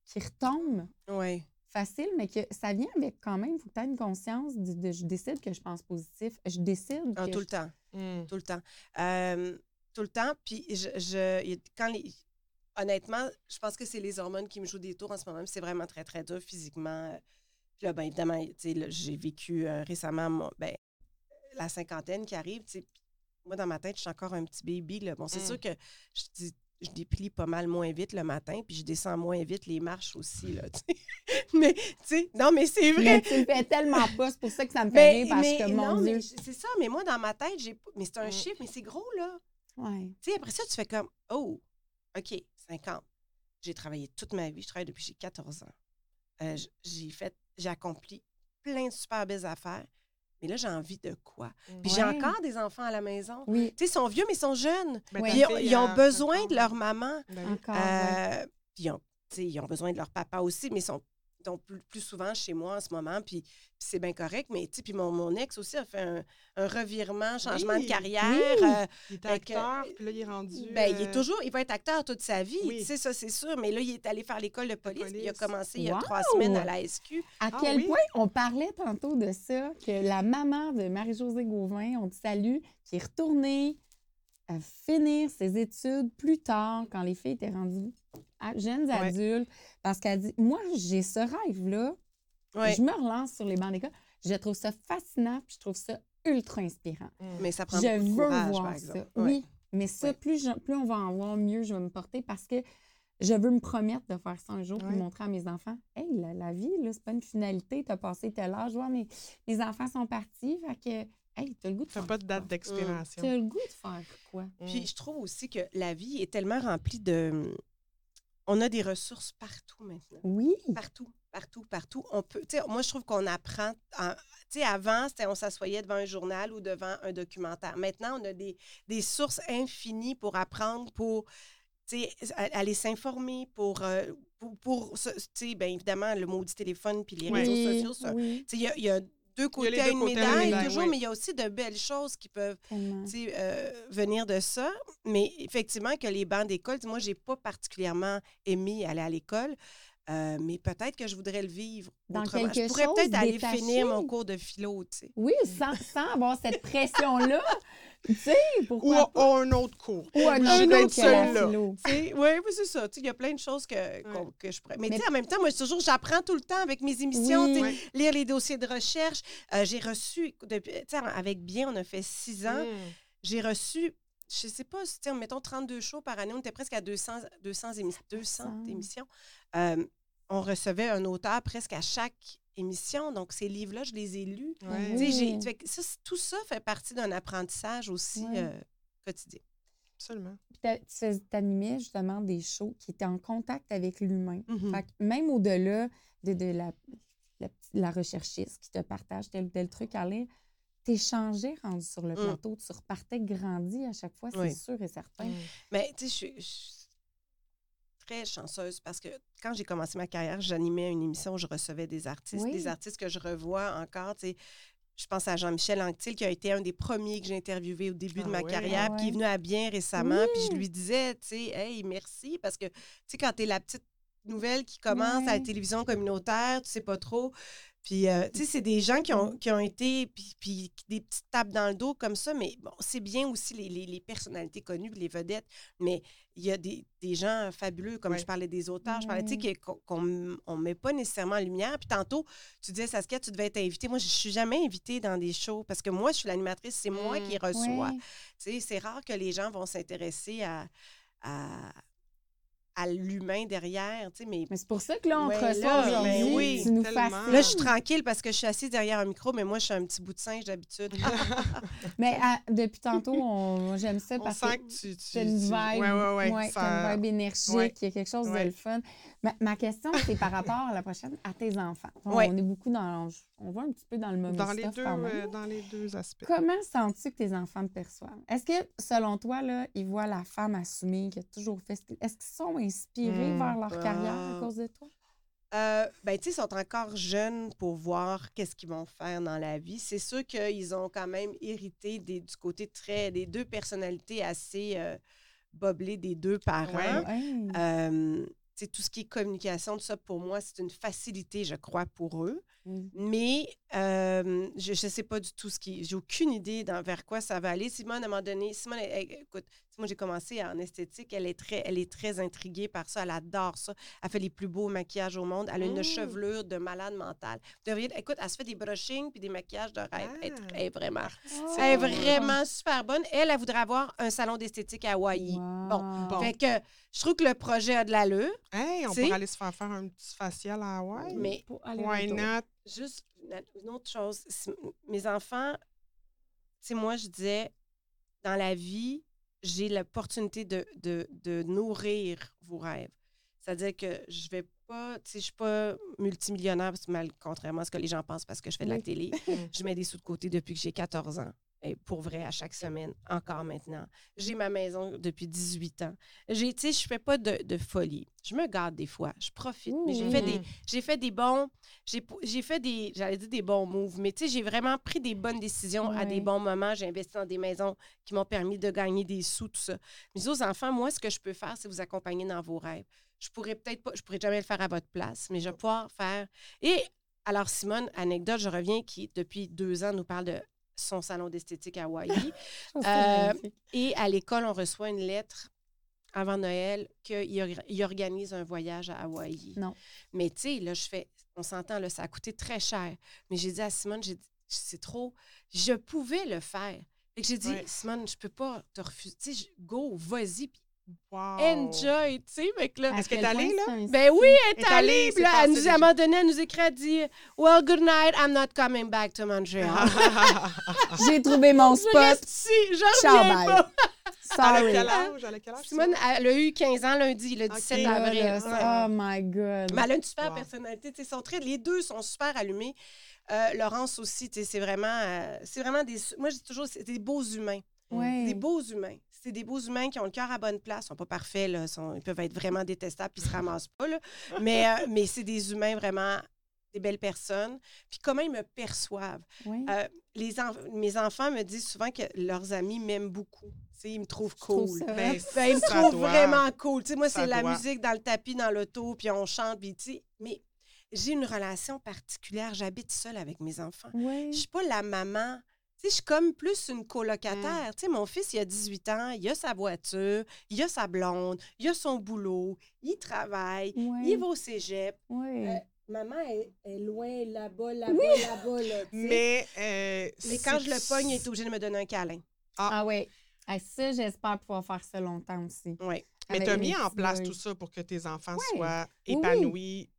qui retombe Oui. facile, mais que ça vient avec quand même, il faut que tu aies une conscience de, de je décide que je pense positif. Je décide Ah, que tout je- le temps. Mm. Tout le temps. Euh, tout le temps. Puis, je, je- quand les, honnêtement, je pense que c'est les hormones qui me jouent des tours en ce moment. C'est vraiment très, très dur physiquement. Puis là, bien évidemment, j'ai vécu euh, récemment mon- ben, la cinquantaine qui arrive. Moi, dans ma tête, je suis encore un petit baby. Là. Bon, c'est Mm. sûr que je, dis- je déplie pas mal moins vite le matin, puis je descends moins vite les marches aussi. Là, mais, tu sais, non, mais c'est vrai. Mais tu le fais tellement pas, c'est pour ça que ça me fait Mais, rire parce mais que mon non, Dieu. c'est ça. Mais moi, dans ma tête, j'ai. Mais c'est un chiffre, mais c'est gros, là. Ouais. Tu sais, après ça, tu fais comme, oh, OK, 50. j'ai travaillé toute ma vie. Je travaille depuis que j'ai 14 ans. Euh, j'ai fait, j'ai accompli plein de super belles affaires. Mais là, j'ai envie de quoi? Puis j'ai encore des enfants à la maison. Oui, Tu sais, ils sont vieux, mais ils sont jeunes. Ben, Ils, ont- ils besoin de leur maman. Ben encore. ouais. Ils ont, tu sais, ils ont besoin de leur papa aussi, mais ils sont, plus, plus souvent chez moi en ce moment. Puis, puis c'est bien correct. Mais tu puis mon, mon ex aussi a fait un, un revirement, changement Oui. de carrière. Oui. euh, Il que- acteur, puis là, il est rendu. ben, il est euh, toujours, il va être acteur toute sa vie, Oui. tu sais, ça, c'est sûr. Mais là, il est allé faire l'école de police. puis Il a commencé il y a trois semaines à la SQ. À Ah quel oui? point on parlait tantôt de ça, que la maman de Marie-Josée Gauvin, on dit salut, qui est retournée à finir ses études plus tard, quand les filles étaient rendues à- jeunes Ouais. adultes, parce qu'elle dit Moi, j'ai ce rêve-là, Ouais. je me relance sur les bancs d'école. Je trouve ça fascinant, puis je trouve ça ultra inspirant. Mais ça prend Je beaucoup de veux courage, voir par ça. Oui, mais ça, Ouais. plus, je- plus on va en voir, mieux je vais me porter parce que je veux me promettre de faire ça un jour pour montrer à mes enfants Hey, la, la vie, là, c'est pas une finalité, tu as passé tel âge. Ouais, mais mes enfants sont partis, fait que, hey, t'as le goût de T'as faire pas de date quoi? d'expiration. T'as le goût de faire quoi? Puis je trouve aussi que la vie est tellement remplie de. On a des ressources partout maintenant. Oui. Partout, partout, partout. On peut, moi, je trouve qu'on apprend. sais, avant, c'était on s'assoyait devant un journal ou devant un documentaire. Maintenant, on a des, des sources infinies pour apprendre, pour aller s'informer, pour, euh, pour, évidemment, le maudit téléphone puis les Oui. réseaux sociaux. oui, y a, y a deux côtés à une côtés médaille, médaille, toujours, oui. mais il y a aussi de belles choses qui peuvent euh, venir de ça. Mais effectivement, que les bancs d'école, moi, j'ai pas particulièrement aimé aller à l'école. euh, mais peut-être que je voudrais le vivre. Dans autrement. Je quelque pourrais chose peut-être aller finir mon cours de philo, tu sais. Oui, sans, sans avoir cette pression-là. tu sais, Ou, pourquoi ou pas? un autre cours. Ou un un autre autre que la seul, là. philo. Oui, c'est ça. Tu sais, Il y a plein de choses que, que je pourrais. Mais, Mais- tu sais, en même temps, moi, toujours, j'apprends tout le temps avec mes émissions. Oui. Ouais. Lire les dossiers de recherche. Euh, j'ai reçu, depuis, tu sais, avec Bien, on a fait six ans. Mm. J'ai reçu, je sais pas, si, tu sais, mettons 32 shows par année, on était presque à 200, 200, émi- 200 semble. émissions. Euh, on recevait un auteur presque à chaque émission. Donc, ces livres-là, je les ai lus. Ouais. Tu sais, j'ai- Oui. fait que ça, tout ça fait partie d'un apprentissage aussi Ouais. euh, quotidien. Absolument. Puis tu t'animais justement des shows qui étaient en contact avec l'humain. Mhm. Fait que même au-delà de, de la, la, recherchiste qui te partage tel ou tel truc à lire, t'échangeais rendu sur le Mm. plateau, tu repartais grandi à chaque fois, c'est Oui. sûr et certain. Mm. Mais tu sais, je je suis très chanceuse parce que quand j'ai commencé ma carrière, j'animais une émission où je recevais des artistes, Oui. des artistes que je revois encore. tu sais. Je pense à Jean-Michel Anctil, qui a été un des premiers que j'ai interviewé au début Ah de ma ouais? carrière, Ah puis qui est venu à bien récemment. Puis je lui disais, tu sais, hey, merci, parce que, tu sais, quand tu es la petite nouvelle qui commence à la télévision communautaire, tu sais pas trop. Puis, euh, tu sais, c'est des gens qui ont, qui ont été, puis, puis des petites tapes dans le dos comme ça, mais bon, c'est bien aussi les, les- les personnalités connues, les vedettes, mais il y a des, des gens fabuleux, comme Ouais. je parlais des auteurs, je parlais, tu sais, que- qu'on ne met pas nécessairement en lumière. Puis tantôt, tu disais, Saskia, tu devais être invitée. Moi, je suis jamais invitée dans des shows parce que moi, je suis l'animatrice, c'est moi Mm. qui reçois. Ouais. Tu sais, c'est rare que les gens vont s'intéresser à, à, à l'humain derrière, tu sais, mais Mais c'est pour ça que là, on Ouais, te reçoit aujourd'hui. oui, tu nous. Là, je suis tranquille parce que je suis assise derrière un micro, mais moi, je suis un petit bout de singe d'habitude. Mais depuis tantôt, on- j'aime ça On parce sent que que tu. tu c'est une vibe, Ouais, ouais, ouais. ça- une vibe énergique, il y a quelque chose de le fun. Ma, ma question, c'est par rapport à la prochaine, à tes enfants. On, on est beaucoup dans, on va un petit peu dans le moment Dans les, deux, euh, dans les deux aspects. Comment sens-tu que tes enfants te perçoivent? Est-ce que, selon toi, là, ils voient la femme assumée qui a toujours fait... Est-ce qu'ils sont inspirés Hmm. vers leur carrière à Ah. cause de toi? Euh, ben, tu sais, ils sont encore jeunes pour voir qu'est-ce qu'ils vont faire dans la vie. C'est sûr qu'ils ont quand même hérité des, du côté très des deux personnalités assez euh, boblées des deux parents. Ouais. Ouais. Tout ce qui est communication, tout ça, pour moi, c'est une facilité, je crois, pour eux. Mm. Mais euh, je ne sais pas du tout ce qui. J'ai aucune idée dans, vers quoi ça va aller. Simone, à un moment donné, Simone, elle- elle- écoute, moi, j'ai commencé en esthétique. Elle est, très, elle est très intriguée par ça. Elle adore ça. Elle fait les plus beaux maquillages au monde. Elle a une Mm. chevelure de malade mentale. Vous devriez, écoute, elle se fait des brushings puis des maquillages de rêve. Elle, est- Ah. elle est vraiment, Oh. elle est vraiment super bonne. Elle, elle voudrait avoir un salon d'esthétique à Hawaï. Bon, Bon. Fait que je trouve que le projet a de l'allure, Hey, on Tu sais- pourrait aller se faire faire un petit facial à Hawaï. mais Pour aller Why not? juste une, autre chose. Mes enfants, tu sais, moi, je disais, dans la vie, j'ai l'opportunité de, de, de nourrir vos rêves. C'est-à-dire que je vais pas, tu sais, je suis pas multimillionnaire, parce que mal, contrairement à ce que les gens pensent parce que je fais de la Oui. télé. je mets des sous de côté depuis que j'ai 14 ans. Et pour vrai, à chaque semaine, encore maintenant. J'ai ma maison depuis 18 ans. J'ai, tu sais, je fais pas de, de folie. Je me garde des fois. Je profite. Mais j'ai fait des, j'ai fait des bons, j'ai, j'ai fait des, j'allais dire des bons moves, mais tu sais, j'ai vraiment pris des bonnes décisions à des bons moments. J'ai investi dans des maisons qui m'ont permis de gagner des sous, tout ça. Mais aux enfants, moi, ce que je peux faire, c'est vous accompagner dans vos rêves. Je pourrais peut-être pas, je pourrais jamais le faire à votre place, mais je vais pouvoir faire. Et alors, Simone, anecdote, je reviens, qui depuis deux ans nous parle de son salon d'esthétique à Hawaï. Euh. Et à l'école, on reçoit une lettre avant Noël qu'il or- il organise un voyage à Hawaï. Non. Mais tu sais, là, je fais, on s'entend, là, ça a coûté très cher. Mais j'ai dit à Simone, j'ai dit, c'est trop. Je pouvais le faire. Que j'ai dit, Ouais. Simone, je peux pas te refuser. Tu sais, go, vas-y, puis Wow. enjoy, tu sais. Est-ce que t'es allée, là? ben oui, elle est est allée, puis là, elle nous, à un moment donné, elle nous écrit, elle dit, Well, good night, I'm not coming back to Montreal. J'ai trouvé mon je spot. reste ici, je Ciao, reviens bye. pas. Elle a Sorry. quel âge? Elle a quel âge? Simone, elle a eu 15 ans lundi, le 17 Ok. avril. Là, Ouais. Oh my God. Mais elle a une super Wow. personnalité. les deux sont super allumés. Euh, Laurence aussi, tu sais, c'est vraiment, euh, c'est vraiment des. Moi, je dis toujours, c'est des beaux humains. Ouais. Des beaux humains. C'est des beaux humains qui ont le cœur à bonne place. Ils sont pas parfaits, là. sont- ils peuvent être vraiment détestables puis ils se ramassent pas, là. Mais, euh, mais c'est des humains vraiment, des belles personnes. Puis comment ils me perçoivent? Euh, les mes enfants me disent souvent que leurs amis m'aiment beaucoup. Tu sais, ils me trouvent cool. Ben, Ben, ils me trouvent vraiment cool. Tu sais, moi, c'est la doit. musique dans le tapis, dans l'auto, puis on chante, puis mais j'ai une relation particulière. J'habite seule avec mes enfants. Je suis pas la maman. Je suis comme plus une Mm. colocataire. Tu sais, mon fils, il a 18 ans, il a sa voiture, il a sa blonde, il a son boulot, il travaille, Ouais. il va au cégep. Ouais. Euh, Maman est, est loin, là-bas, là-bas, là-bas, là. Mais, euh, Mais quand je le pogne, il est obligé de me donner un câlin. Ah ouais. Ah, ça, j'espère pouvoir faire ça longtemps aussi. Oui. Mais tu as mis en place tout ça pour que tes enfants soient Oui, oui. épanouis.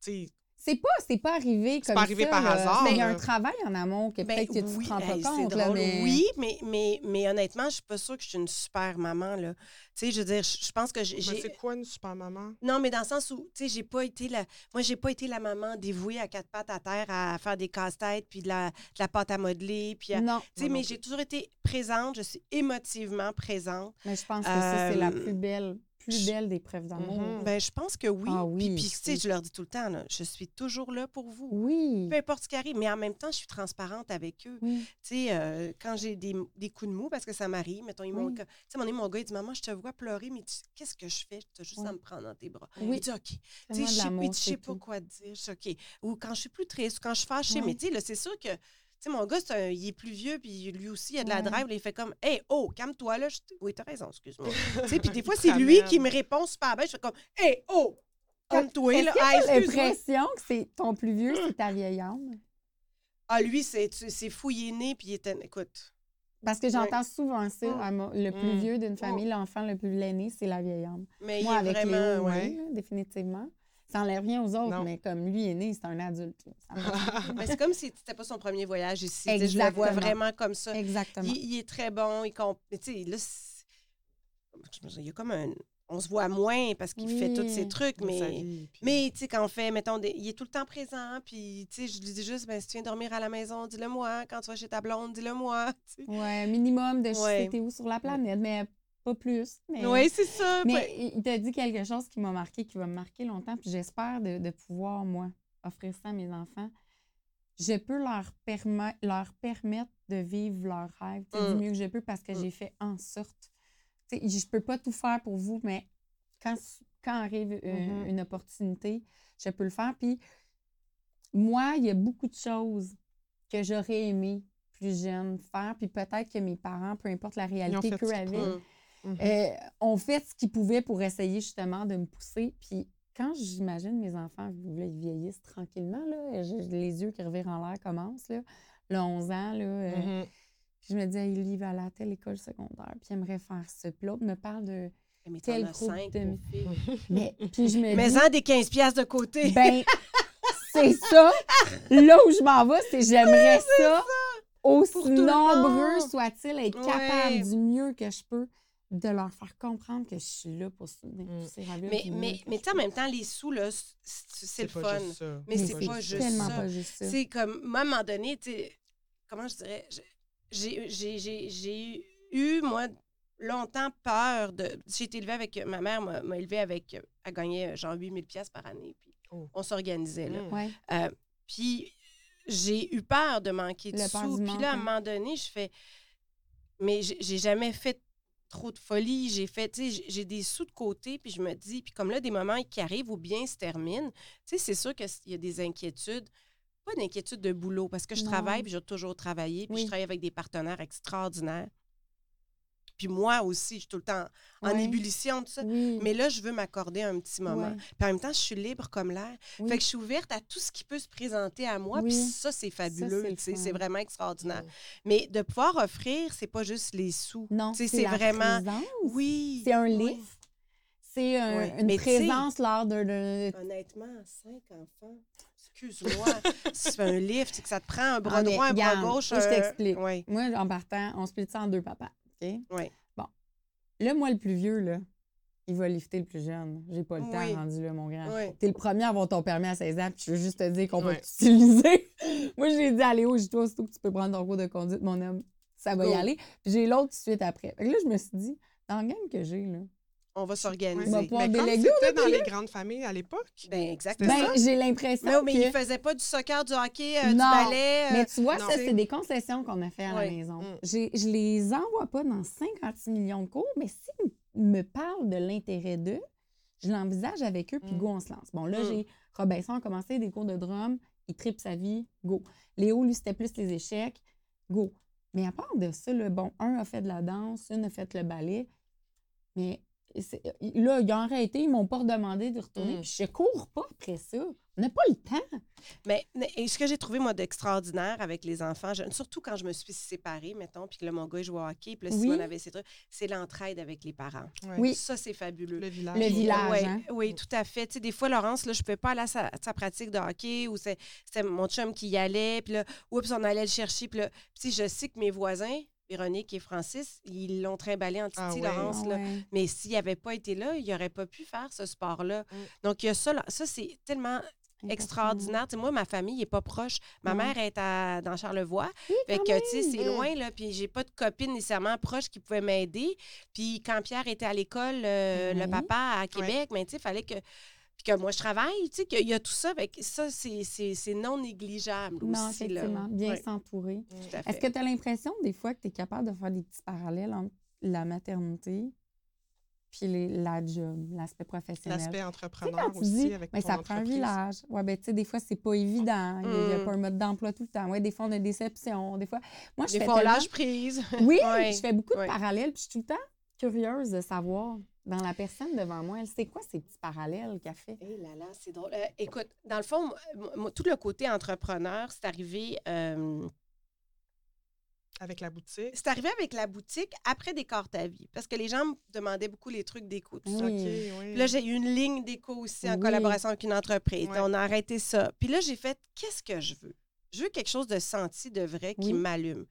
Tu sais, C'est pas, c'est pas arrivé C'est comme pas arrivé ça, par là. hasard, Mais il y a un travail en amont que Ben peut-être que tu oui, te rends pas c'est compte. là, drôle. mais... Oui, mais, mais, mais honnêtement, je suis pas sûre que je suis une super maman. Là. Tu sais, je veux dire, je pense que j'ai. c'est quoi une super maman? Non, mais dans le sens où, tu sais, j'ai pas été la. Moi, j'ai pas été la maman dévouée à quatre pattes à terre à faire des casse-têtes, puis de la, de la pâte à modeler, puis à- Non, Tu sais, mais j'ai toujours été présente, je suis émotivement présente. mais je pense que ça, c'est la Euh, plus belle, plus belle des preuves d'amour. Mhm. Ben, je pense que oui. Ah Puis- oui, Puis, tu sais, je leur dis tout le temps, là, je suis toujours là pour vous. Oui. Peu importe ce qui arrive, mais en même temps, je suis transparente avec eux. Oui. Tu sais, euh, quand j'ai des, des coups de mou, parce que ça m'arrive, mettons, ils m'ont. Oui. Tu sais, mon, mon gars, il dit Maman, je te vois pleurer, mais qu'est-ce que je fais? Tu as juste à me prendre dans tes bras. Oui. Il dit OK. Tu sais, je sais, pas quoi te dire. Je OK. Ou quand je suis plus triste, ou quand je suis fâchée. Mais tu sais, c'est sûr que. Tu sais, mon gars, un- il est plus vieux, puis lui aussi, il a de la Ouais. drive. là, il fait comme, hey, oh, calme-toi, là. Je- Oui, t'as raison, excuse-moi. tu sais, puis des fois, c'est lui qui me répond super bien. Je fais comme, hey, oh, calme-toi, là. excuse-moi. l'impression que c'est ton plus vieux, c'est ta vieille âme? Ah, lui, c'est fou, il est né, puis il était. Écoute. Parce que j'entends souvent ça. Mm. Le plus Mm. vieux d'une famille, l'enfant le plus l'aîné, c'est la vieille âme. Mais Moi, il est avec vraiment. Léo, ouais. oui, là, définitivement. Ça enlève rien aux autres, Non. mais comme lui est né, c'est un adulte. Mais c'est comme si c'était pas son premier voyage ici. Je le vois vraiment comme ça. Exactement. Il, il est très bon. Il comp... mais tu sais, là, il y a comme un. On se voit moins parce qu'il fait tous ces Oui. trucs, mais. vie, puis- Mais, tu sais, quand on fait, mettons, des- il est tout le temps présent, puis, tu sais, je lui dis juste, ben, si tu viens dormir à la maison, dis-le moi. Quand tu vas chez ta blonde, dis-le moi. tu sais. Ouais, minimum de je Ouais. sais t'es où sur la planète, mais pas plus. Mais, Oui, c'est ça. mais Ouais. il t'a dit quelque chose qui m'a marqué, qui va me marquer longtemps, puis j'espère de, de pouvoir, moi, offrir ça à mes enfants. Je peux leur, perma- leur permettre de vivre tu sais, du Mm. mieux que je peux parce que Mm. j'ai fait en sorte. Tu sais, je peux pas tout faire pour vous, mais quand, quand arrive euh, Mhm. une opportunité, je peux le faire. Puis moi, il y a beaucoup de choses que j'aurais aimé plus jeune faire, puis peut-être que mes parents, peu importe la réalité qu'eux avaient. Mm. Euh, ont fait ce qu'ils pouvaient pour essayer justement de me pousser. Puis quand j'imagine mes enfants, là, ils vieillissent tranquillement, là, j'ai les yeux qui revirent en l'air commencent, là, le 11 ans, là, euh, Mhm. puis je me dis, lui, il va à telle école secondaire, puis il aimerait faire ça. Puis l'autre me parle de... Mais quel t'en as groupe cinq, de-. Mais, puis je me Mais dis, en des 15 piastres de côté. ben, c'est ça. Là où je m'en vais, c'est j'aimerais ça, aussi nombreux soit-il, être Ouais. capable du mieux que je peux de leur faire comprendre que je suis là pour soutenir Mm. ces Mais, mais, mais je tu sais, en même temps, les sous, là, c'est le pas fun. juste ça. Mais c'est pas c'est juste tellement ça. pas juste ça. C'est comme, moi, à un moment donné, tu sais, comment je dirais, j'ai- j'ai j'ai- j'ai eu, moi, longtemps peur de. J'ai été élevée avec. Ma mère m'a élevée avec. Elle gagnait genre 8000 pièces par année. Puis Oh. on s'organisait, là. Mm. Ouais. Euh, puis j'ai eu peur de manquer de Le sous. Puis là, à un moment donné, je fais. Mais j'ai jamais fait trop de folie. J'ai fait, tu sais, j'ai- des sous de côté, puis je me dis, puis comme là, des moments qui arrivent ou bien se terminent, tu sais, c'est sûr qu'il y a des inquiétudes. Pas d'inquiétude de boulot, parce que je Non. travaille, puis j'ai toujours travaillé, puis Oui. je travaille avec des partenaires extraordinaires. Puis moi aussi, je suis tout le temps en Ouais. ébullition, tout ça. Oui. Mais là, je veux m'accorder un petit moment. Ouais. Puis en même temps, je suis libre comme l'air. Oui. Fait que je suis ouverte à tout ce qui peut se présenter à moi. Oui. Puis ça, c'est fabuleux. c'est vraiment extraordinaire. Mais de pouvoir offrir, c'est pas juste les sous. non, c'est vraiment. présence. Oui. C'est un livre. C'est un- Ouais. une présence lors de, de- Honnêtement, cinq enfants. Excuse-moi. c'est un livre, c'est que ça te prend un bras Ah, droit, un bras gauche. moi, je t'explique. Oui. Moi, en partant, on split ça en deux papas. Oui. Bon. Là, moi, le plus vieux, là, il va lifter le plus jeune. J'ai pas le Oui. temps rendu là, mon grand. Oui. T'es le premier à avoir ton permis à 16 ans, puis je veux juste te dire qu'on va t'utiliser. moi, j'ai dit à Léo, j'ai dit, toi, aussitôt que tu peux prendre ton cours de conduite, mon homme, ça va y aller. Puis j'ai l'autre tout de suite après. Fait que là, je me suis dit, dans le game que j'ai, là, On va s'organiser. Mais comme c'était dans les grandes familles à l'époque. Ben, exactement. ben, j'ai l'impression mais, mais que... il faisait pas du soccer, du hockey, euh, du Non, ballet. euh, Mais tu vois, non. ça, c'est des concessions qu'on a fait à la maison. Mm. J'ai- Je les envoie pas dans 56 millions de cours, mais s'ils me parlent de l'intérêt d'eux, je l'envisage avec eux, puis Mm. go, on se lance. Bon, là, Mm. j'ai Robinson a commencé des cours de drum, il tripe sa vie, go. Léo, lui, c'était plus les échecs, go. Mais à part de ça, là, bon, un a fait de la danse, une a fait le ballet, mais là, ils ont arrêté, ils m'ont pas redemandé de retourner, Mm. puis je cours pas après ça. On n'a pas le temps. Mais ce que j'ai trouvé, moi, d'extraordinaire avec les enfants, je- surtout quand je me suis séparée, mettons, puis que là, mon gars, il jouait au hockey, puis là, Oui. Simone avait ses trucs, c'est l'entraide avec les parents. Oui. Ça, c'est fabuleux. Le village. Le village. Ouais, hein? Oui, tout à fait. Tu sais, des fois, Laurence, là, je ne pouvais pas aller à sa, sa pratique de hockey ou c'est- c'était mon chum qui y allait. Puis là, oups, on allait le chercher. Puis là, puis je sais que mes voisins, Véronique et Francis, ils l'ont trimballé en Titi, Ah ouais. Laurence. Ah là. Mais s'il n'avait pas été là, il n'aurait pas pu faire ce sport-là. Mm. Donc, il y a ça. là. Ça, c'est tellement extraordinaire. Moi, ma famille n'est pas proche. Ma mère est à- dans Charlevoix. Oui, Fait que, tu sais, c'est Mm. loin, là. Puis j'ai pas de copine nécessairement proche qui pouvait m'aider. Puis quand Pierre était à l'école, euh, le Oui. papa à Québec, mais tu sais, il fallait que. Puis que moi, je travaille, tu sais, qu'il y a tout ça. Fait que ça, c'est- non négligeable Non, aussi, là. effectivement, bien Ouais, s'entourer. Est-ce que tu as l'impression des fois que tu es capable de faire des petits parallèles entre la maternité puis les- la job, l'aspect professionnel? L'aspect Tu sais, entrepreneur quand tu aussi dis, avec mais ton ça prend un village. Ouais, ben, tu sais, des fois, c'est pas évident. Il n'y a Mm. pas un mode d'emploi tout le temps. Ouais, des fois, on a des déceptions. Des fois, moi, je Des fais fois, on tellement- lâche prise. Oui, Ouais, je fais beaucoup ouais. de parallèles, puis je suis tout le temps curieuse de savoir, dans la personne devant moi, elle c'est quoi ces petits parallèles qu'elle fait? Eh là là, c'est drôle. Euh, écoute, dans le fond, moi, tout le côté entrepreneur, c'est arrivé. euh, Avec la boutique? c'est arrivé avec la boutique après Décor ta vie. Parce que les gens me demandaient beaucoup les trucs d'éco, tout ça. Oui. OK, oui. Puis là, j'ai eu une ligne d'éco aussi en Oui. collaboration avec une entreprise. Ouais. On a arrêté ça. Puis là, j'ai fait qu'est-ce que je veux? Je veux quelque chose de senti, de vrai, qui Oui. m'allume.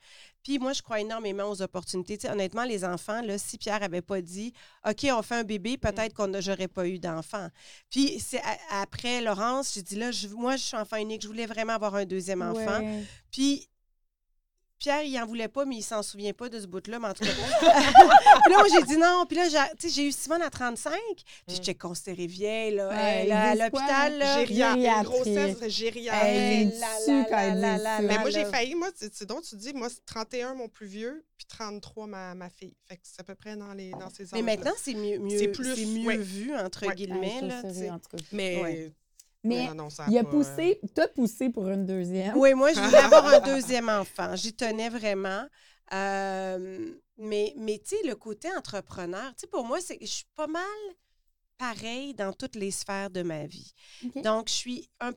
Puis moi, je crois énormément aux opportunités. Tu sais, honnêtement, les enfants, là, si Pierre avait pas dit OK, on fait un bébé, peut-être qu'on n'aurait pas eu d'enfant. Puis c'est après Laurence, j'ai dit là, je- moi, je suis enfant unique, je voulais vraiment avoir un deuxième enfant. Ouais. Puis Pierre, il en voulait pas, mais il s'en souvient pas de ce bout-là, mais en tout cas. puis là, moi, j'ai dit non. Puis là, j'ai- tu sais, j'ai eu Simone à 35. Puis j'étais considérée vieille, là. Ouais, Elle, ils là, à l'hôpital, gériatrie. grossesse ça. Mais moi, j'ai failli, moi, c'est donc tu dis, moi, c'est 31 mon plus vieux, puis 33 ma, ma fille. Fait que c'est à peu près dans, les, dans ces Mais âges-là. maintenant, c'est mieux, mieux, C'est plus- c'est mieux ouais. vu, entre Ouais. guillemets, Ouais, là, ça tu serait, sais. en tout cas. Mais, Ouais. Mais non, non, ça il a pas, euh, poussé, t'as poussé pour une deuxième. Oui, moi, je voulais avoir un deuxième enfant. J'y tenais vraiment. Euh, mais, mais tu sais, le côté entrepreneur, tu sais, pour moi, c'est je suis pas mal pareil dans toutes les sphères de ma vie. Donc, je suis un.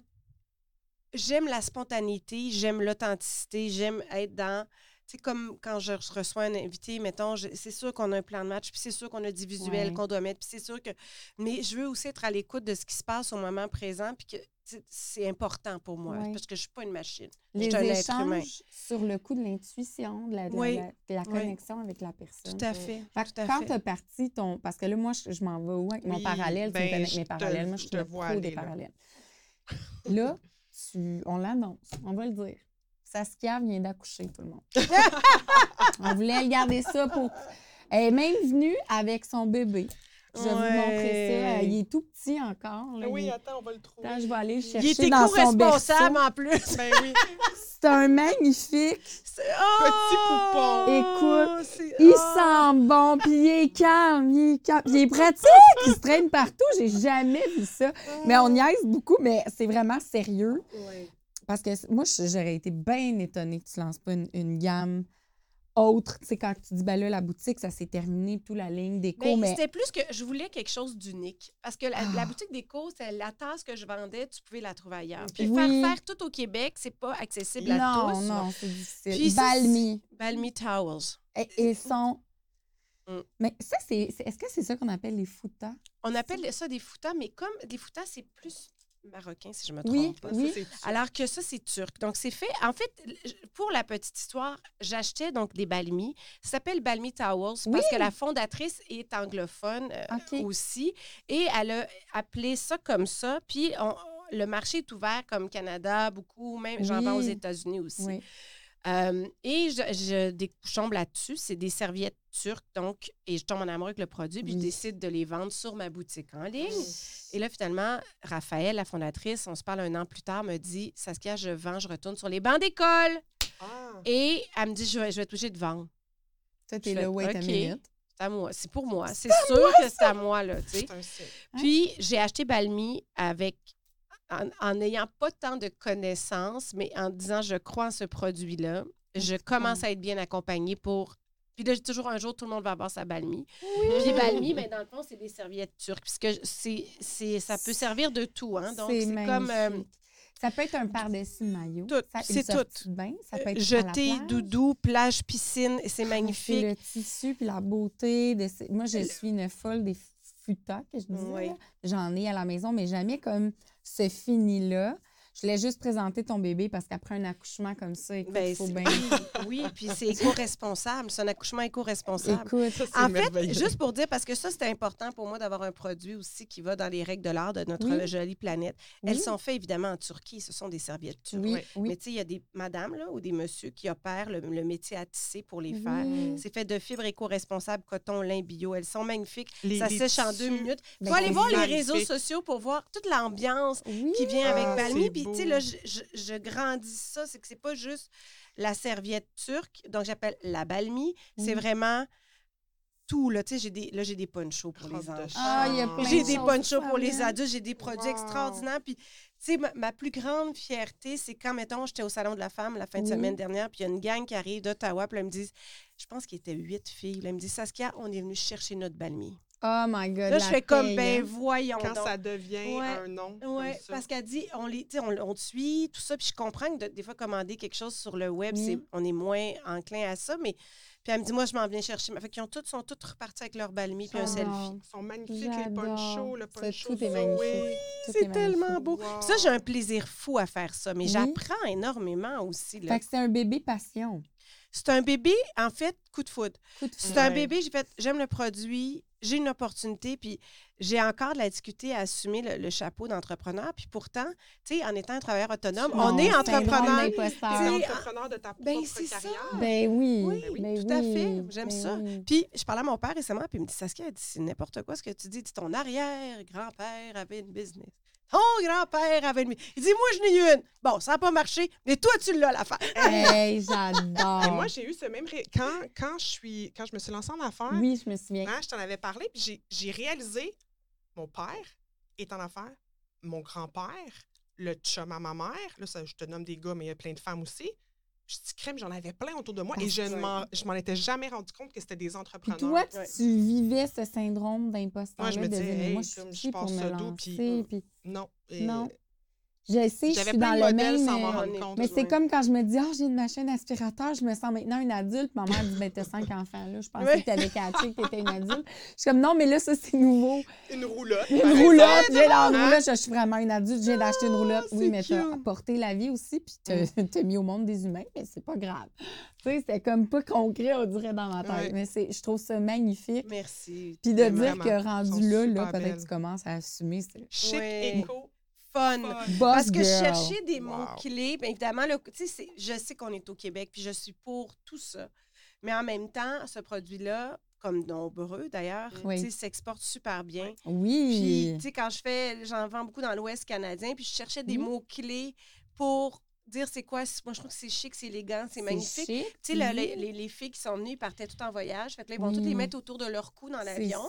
J'aime la spontanéité, j'aime l'authenticité, j'aime être dans. Sais, comme quand je reçois un invité, mettons, je- c'est sûr qu'on a un plan de match, puis c'est sûr qu'on a du visuel Ouais. qu'on doit mettre, puis c'est sûr que. Mais je veux aussi être à l'écoute de ce qui se passe au moment présent, puis que c'est- important pour moi parce que je suis pas une machine. Les suis un être humain. échanges sur le coup de l'intuition, de la, de Oui. la- de la Oui. connexion avec la personne. Tout à fait. Fait que tout à quand tu as parti ton. Parce que là, moi, je, je m'en vais où avec mon parallèle? tu me ben, connais je mes te- parallèles. Moi, je je suis te le pro des là. parallèles. Là, tu, on l'annonce, on va le dire. Saskia vient d'accoucher, tout le monde. on voulait garder ça pour. Elle est même venue avec son bébé. Je vais vous montrer ça. Ouais. Il est tout petit encore. là. Oui, attends, on va le trouver. Attends, je vais aller le chercher Il est dans son éco-responsable berceau. en plus. Ben oui. C'est un magnifique. C'est- Oh! Écoute, C'est- Il oh! sent bon, puis il est calme, il est calme. Il est pratique, il se traîne partout. J'ai jamais vu ça. Mais on niaise beaucoup, mais c'est vraiment sérieux. Ouais. Parce que moi, j'aurais été bien étonnée que tu lances pas une, une gamme autre. Tu sais, quand tu dis, ben là, la boutique, ça s'est terminé, toute la ligne déco, Mais mais... c'était plus que je voulais quelque chose d'unique. Parce que la, Ah. la boutique déco, c'est la tasse que je vendais, tu pouvais la trouver ailleurs. Puis Oui. faire faire tout au Québec, c'est pas accessible à Non, tous. non, c'est difficile. Puis Balmy. Balmy Towels. Et- Ils sont... Mm. Mais ça, c'est... c'est- Est-ce que c'est ça qu'on appelle les foutas? On appelle ça des foutas, mais comme des foutas, c'est plus marocain, si je me trompe Oui, pas. oui. Ça, Alors que ça, c'est turc. Donc, c'est fait. En fait, pour la petite histoire, j'achetais donc des balmis. Ça s'appelle Balmy Towels Oui. parce que la fondatrice est anglophone euh, aussi. Et elle a appelé ça comme ça. Puis, on- le marché est ouvert comme Canada, beaucoup, même j'en vends aux. États-Unis aussi. Euh, et je, je tombe là-dessus. C'est des serviettes turques, donc, et je tombe en amour avec le produit, puis je décide de les vendre sur ma boutique en ligne. Et là, finalement, Raphaël, la fondatrice, on se parle un an plus tard, me dit Saskia, je vends, je retourne sur les bancs d'école. Ah. Et elle me dit Je vais, je vais toucher de vendre. Toi, t'es là, wait a OK. minute? C'est à moi. C'est pour moi. C'est sûr que c'est à moi, là, tu sais. Puis, j'ai acheté Balmy avec. En n'ayant pas tant de connaissances, mais en disant je crois en ce produit-là, je commence à être bien accompagnée pour. Puis là, j'ai toujours un jour, tout le monde va avoir sa Balmy. Puis Balmy, mais dans le fond, c'est des serviettes turques, puisque c'est, ça peut servir de tout. Hein? Donc, c'est, comme euh. Ça peut être un par-dessus maillot. Tout, Ça- c'est de bain. Ça peut être jeter, doudou, plage, piscine, c'est C'est magnifique. le tissu puis la beauté. De Moi, je suis une folle des futas que je disais. Oui. J'en ai à la maison, mais jamais comme ce fini-là. Je voulais juste présenter ton bébé parce qu'après un accouchement comme ça, écoute, Ben, il faut c'est- bien... oui, puis c'est éco-responsable. C'est un accouchement éco-responsable. Écoute, Ça, c'est En fait, juste pour dire, parce que ça, c'était important pour moi d'avoir un produit aussi qui va dans les règles de l'art de notre Oui. jolie planète. Elles sont faites évidemment en Turquie. Ce sont des serviettes turques. oui. Mais tu sais, il y a des madames là, ou des messieurs qui opèrent le, le métier à tisser pour les faire. Oui. C'est fait de fibres éco-responsables, coton, lin, bio. Elles sont magnifiques. Les- ça les sèche en deux minutes. Il Ben, faut aller c'est voir les réseaux sociaux pour voir toute l'ambiance Oui. qui vient avec Ah, Balmy. Puis, tu sais, là, je, je- je grandis ça. C'est que c'est pas juste la serviette turque. Donc, j'appelle la Balmy. C'est Oui. vraiment tout. Là, tu sais, j'ai des, là, j'ai des ponchos pour les enfants. Ah, y J'ai de des ponchos pour les super adultes, j'ai des produits Wow. extraordinaires. Puis, tu sais, ma, ma plus grande fierté, c'est quand, mettons, j'étais au Salon de la femme la fin de Oui. semaine dernière, puis il y a une gang qui arrive d'Ottawa, puis là, ils me disent, je pense qu'il était huit filles. Là, ils me disent, Saskia, on est venu chercher notre balmy. Oh my God, Là, je fais comme, ben hein. voyons Quand donc. ça devient Ouais. un nom. Oui, parce qu'elle dit, on, les, tu sais, on, on te suit, tout ça, puis je comprends que de- des fois, commander quelque chose sur le web, Oui. c'est, on est moins enclin à ça, mais puis elle me dit, moi, je m'en viens chercher. Fait qu'ils ont toutes, sont toutes reparties avec leur balmy puis un selfie. Ils sont magnifiques, les ponchos, le poncho. tout est magnifique. Tout C'est est tellement beau. Wow. Puis Ça, j'ai un plaisir fou à faire ça, mais Oui. j'apprends énormément aussi. là. Fait que c'est un bébé passion. C'est un bébé, en fait, coup de foudre. C'est un bébé, j'ai fait, j'aime le produit, j'ai une opportunité, puis j'ai encore de la difficulté à assumer le, le chapeau d'entrepreneur. Puis pourtant, tu sais, en étant un travailleur autonome, Non, on est entrepreneur. Tu es entrepreneur de ta ben, propre c'est ça. carrière. Ben oui. Oui, ben tout à fait. J'aime ben ça. oui. Puis je parlais à mon père récemment, puis il me dit Saskia, c'est n'importe quoi ce que tu dis. Dis, ton arrière-grand-père avait une business. Ton grand-père avait une. Il dit, moi, je n'ai eu une. Bon, ça n'a pas marché, mais toi, tu l'as, l'affaire. Hey, Et j'adore. moi, j'ai eu ce même. ré- Quand, quand, je suis, quand je me suis lancée en affaires, Oui, je me souviens. hein, je t'en avais parlé, puis j'ai- j'ai réalisé mon père est en affaires, mon grand-père, le chum à ma mère, là, ça, je te nomme des gars, mais il y a plein de femmes aussi. Je dis crème, j'en avais plein autour de moi et je ne m'en, je m'en étais jamais rendu compte que c'était des Puis entrepreneurs. toi, tu- Ouais. tu vivais ce syndrome d'imposteur. Moi, je me disais, hey, moi, je suis comme je qui pour me lancer. puis- puis- Non. Et Non. Je sais, je suis plein dans de le même. sans m'en euh, mais compte. Mais c'est comme quand je me dis, oh, j'ai une machine aspirateur, je me sens maintenant une adulte. Ma mère dit, ben, t'as cinq enfants, là. Je pensais Ouais. que t'avais catché que t'étais une adulte. Je suis comme, non, mais là, ça, c'est nouveau. Une roulotte. Une roulotte, j'ai une Hein? roulotte, je suis vraiment une adulte, j'ai d'acheter une roulotte. Oui, c'est mais t'as cute. porté la vie aussi, puis t'as mis au monde des humains, mais c'est pas grave. Tu sais, c'était comme pas concret, on dirait, dans ma tête. Mais c'est, je trouve ça magnifique. Merci. Puis de dire que rendu là, là peut-être tu commences à assumer. Chic, éco, Fun. fun. boss Parce que je girl. cherchais des Wow. mots-clés. Bien évidemment, là, tu sais, c'est- je sais qu'on est au Québec, puis je suis pour tout ça. Mais en même temps, ce produit-là, comme nombreux d'ailleurs, Oui. tu sais, s'exporte super bien. Puis, Oui. tu sais, quand je fais, j'en vends beaucoup dans l'Ouest canadien, puis je cherchais des Oui. mots-clés pour dire c'est quoi. Moi, je trouve que c'est chic, c'est élégant, c'est magnifique. chic, Tu sais, le- les, les- les filles qui sont venues, ils partaient toutes en voyage. Fait que là, ils vont toutes les Oui. mettre autour de leur cou dans l'avion.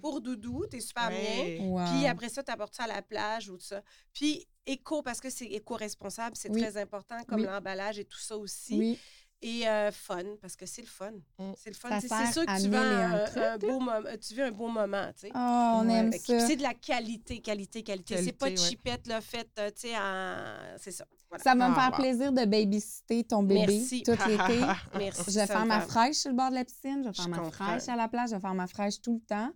Pour doudou, t'es super bien. Wow. Puis après ça, tu apportes ça à la plage ou tout ça. Puis éco, parce que c'est éco-responsable, c'est Oui. très important, comme Oui. l'emballage et tout ça aussi. Oui. Et euh, fun, parce que c'est le fun. Mm. C'est le fun. C'est sûr que tu et un un, beau moment. Tu vis un beau moment, tu sais. Oh, on Ouais. aime Fait ça. C'est de la qualité, qualité, qualité. C'est pas de Qualité, ouais. chipette, là, faite, euh, tu sais, en... C'est ça. Voilà. Ça va me Ah, faire wow. plaisir de babysitter ton bébé Merci. tout l'été. Merci. Je vais faire ma fraîche sur le bord de la piscine, je vais Je faire ma comprends. fraîche à la plage, je vais faire ma fraîche tout le temps.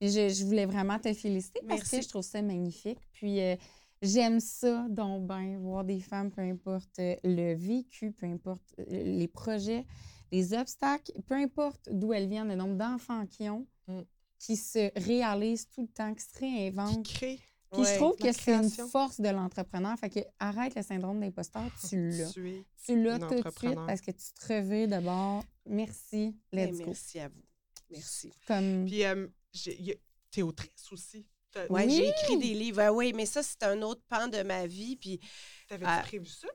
Et je, je voulais vraiment te féliciter parce Merci. que je trouve ça magnifique. Puis euh, j'aime ça, donc ben, voir des femmes, peu importe euh, le vécu, peu importe euh, les projets, les obstacles, peu importe d'où elles viennent, le nombre d'enfants qu'ils ont, Mm. qui se réalisent tout le temps, qui se Qui réinventent. crée. Puis je trouve que c'est une force de l'entrepreneur. Fait que arrête le syndrome d'imposteur, tu l'as. Tu es Tu l'as tout de suite parce que tu te revires de bord. Merci, Ben, let's go. Merci à vous. Merci. Comme... Puis, euh, a- t'es autrice aussi. Oui. j'ai écrit des livres. Ah oui, mais ça, c'est un autre pan de ma vie. Puis, T'avais-tu Ah. prévu ça?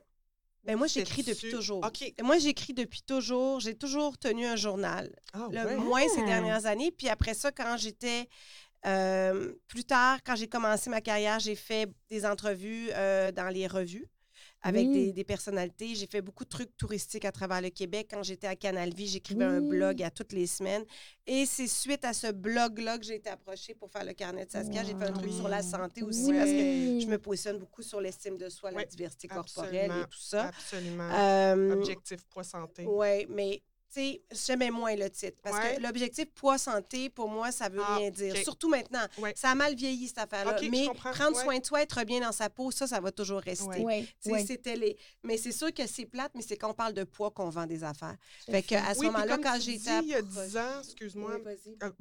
ben moi, j'écris depuis toujours. OK. Moi, j'écris depuis toujours. J'ai toujours tenu un journal. Ah, Le ouais. moins ces dernières années. Puis après ça, quand j'étais euh, plus tard, quand j'ai commencé ma carrière, j'ai fait des entrevues euh, dans les revues avec Oui. des, des personnalités. J'ai fait beaucoup de trucs touristiques à travers le Québec. Quand j'étais à Canal Vie, j'écrivais un blog à toutes les semaines. Et c'est suite à ce blog-là que j'ai été approchée pour faire le carnet de Saskia. J'ai fait un truc sur la santé aussi Oui. parce que je me positionne beaucoup sur l'estime de soi, la diversité corporelle absolument. et tout ça. Absolument. Euh, Objectif poids santé. oui, mais sais, j'aimais moins le titre. Parce Ouais. que l'objectif poids santé, pour moi, ça veut Ah, rien dire. Surtout maintenant. Ouais. Ça a mal vieilli, cette affaire-là. Mais prendre ouais. soin de soi, être bien dans sa peau, ça, ça va toujours rester. C'était les... Mais c'est sûr que c'est plate, mais c'est quand on parle de poids qu'on vend des affaires. Fait à que fait. à ce Oui, moment-là, quand été il y a approchée- 10 ans, excuse-moi, Oui,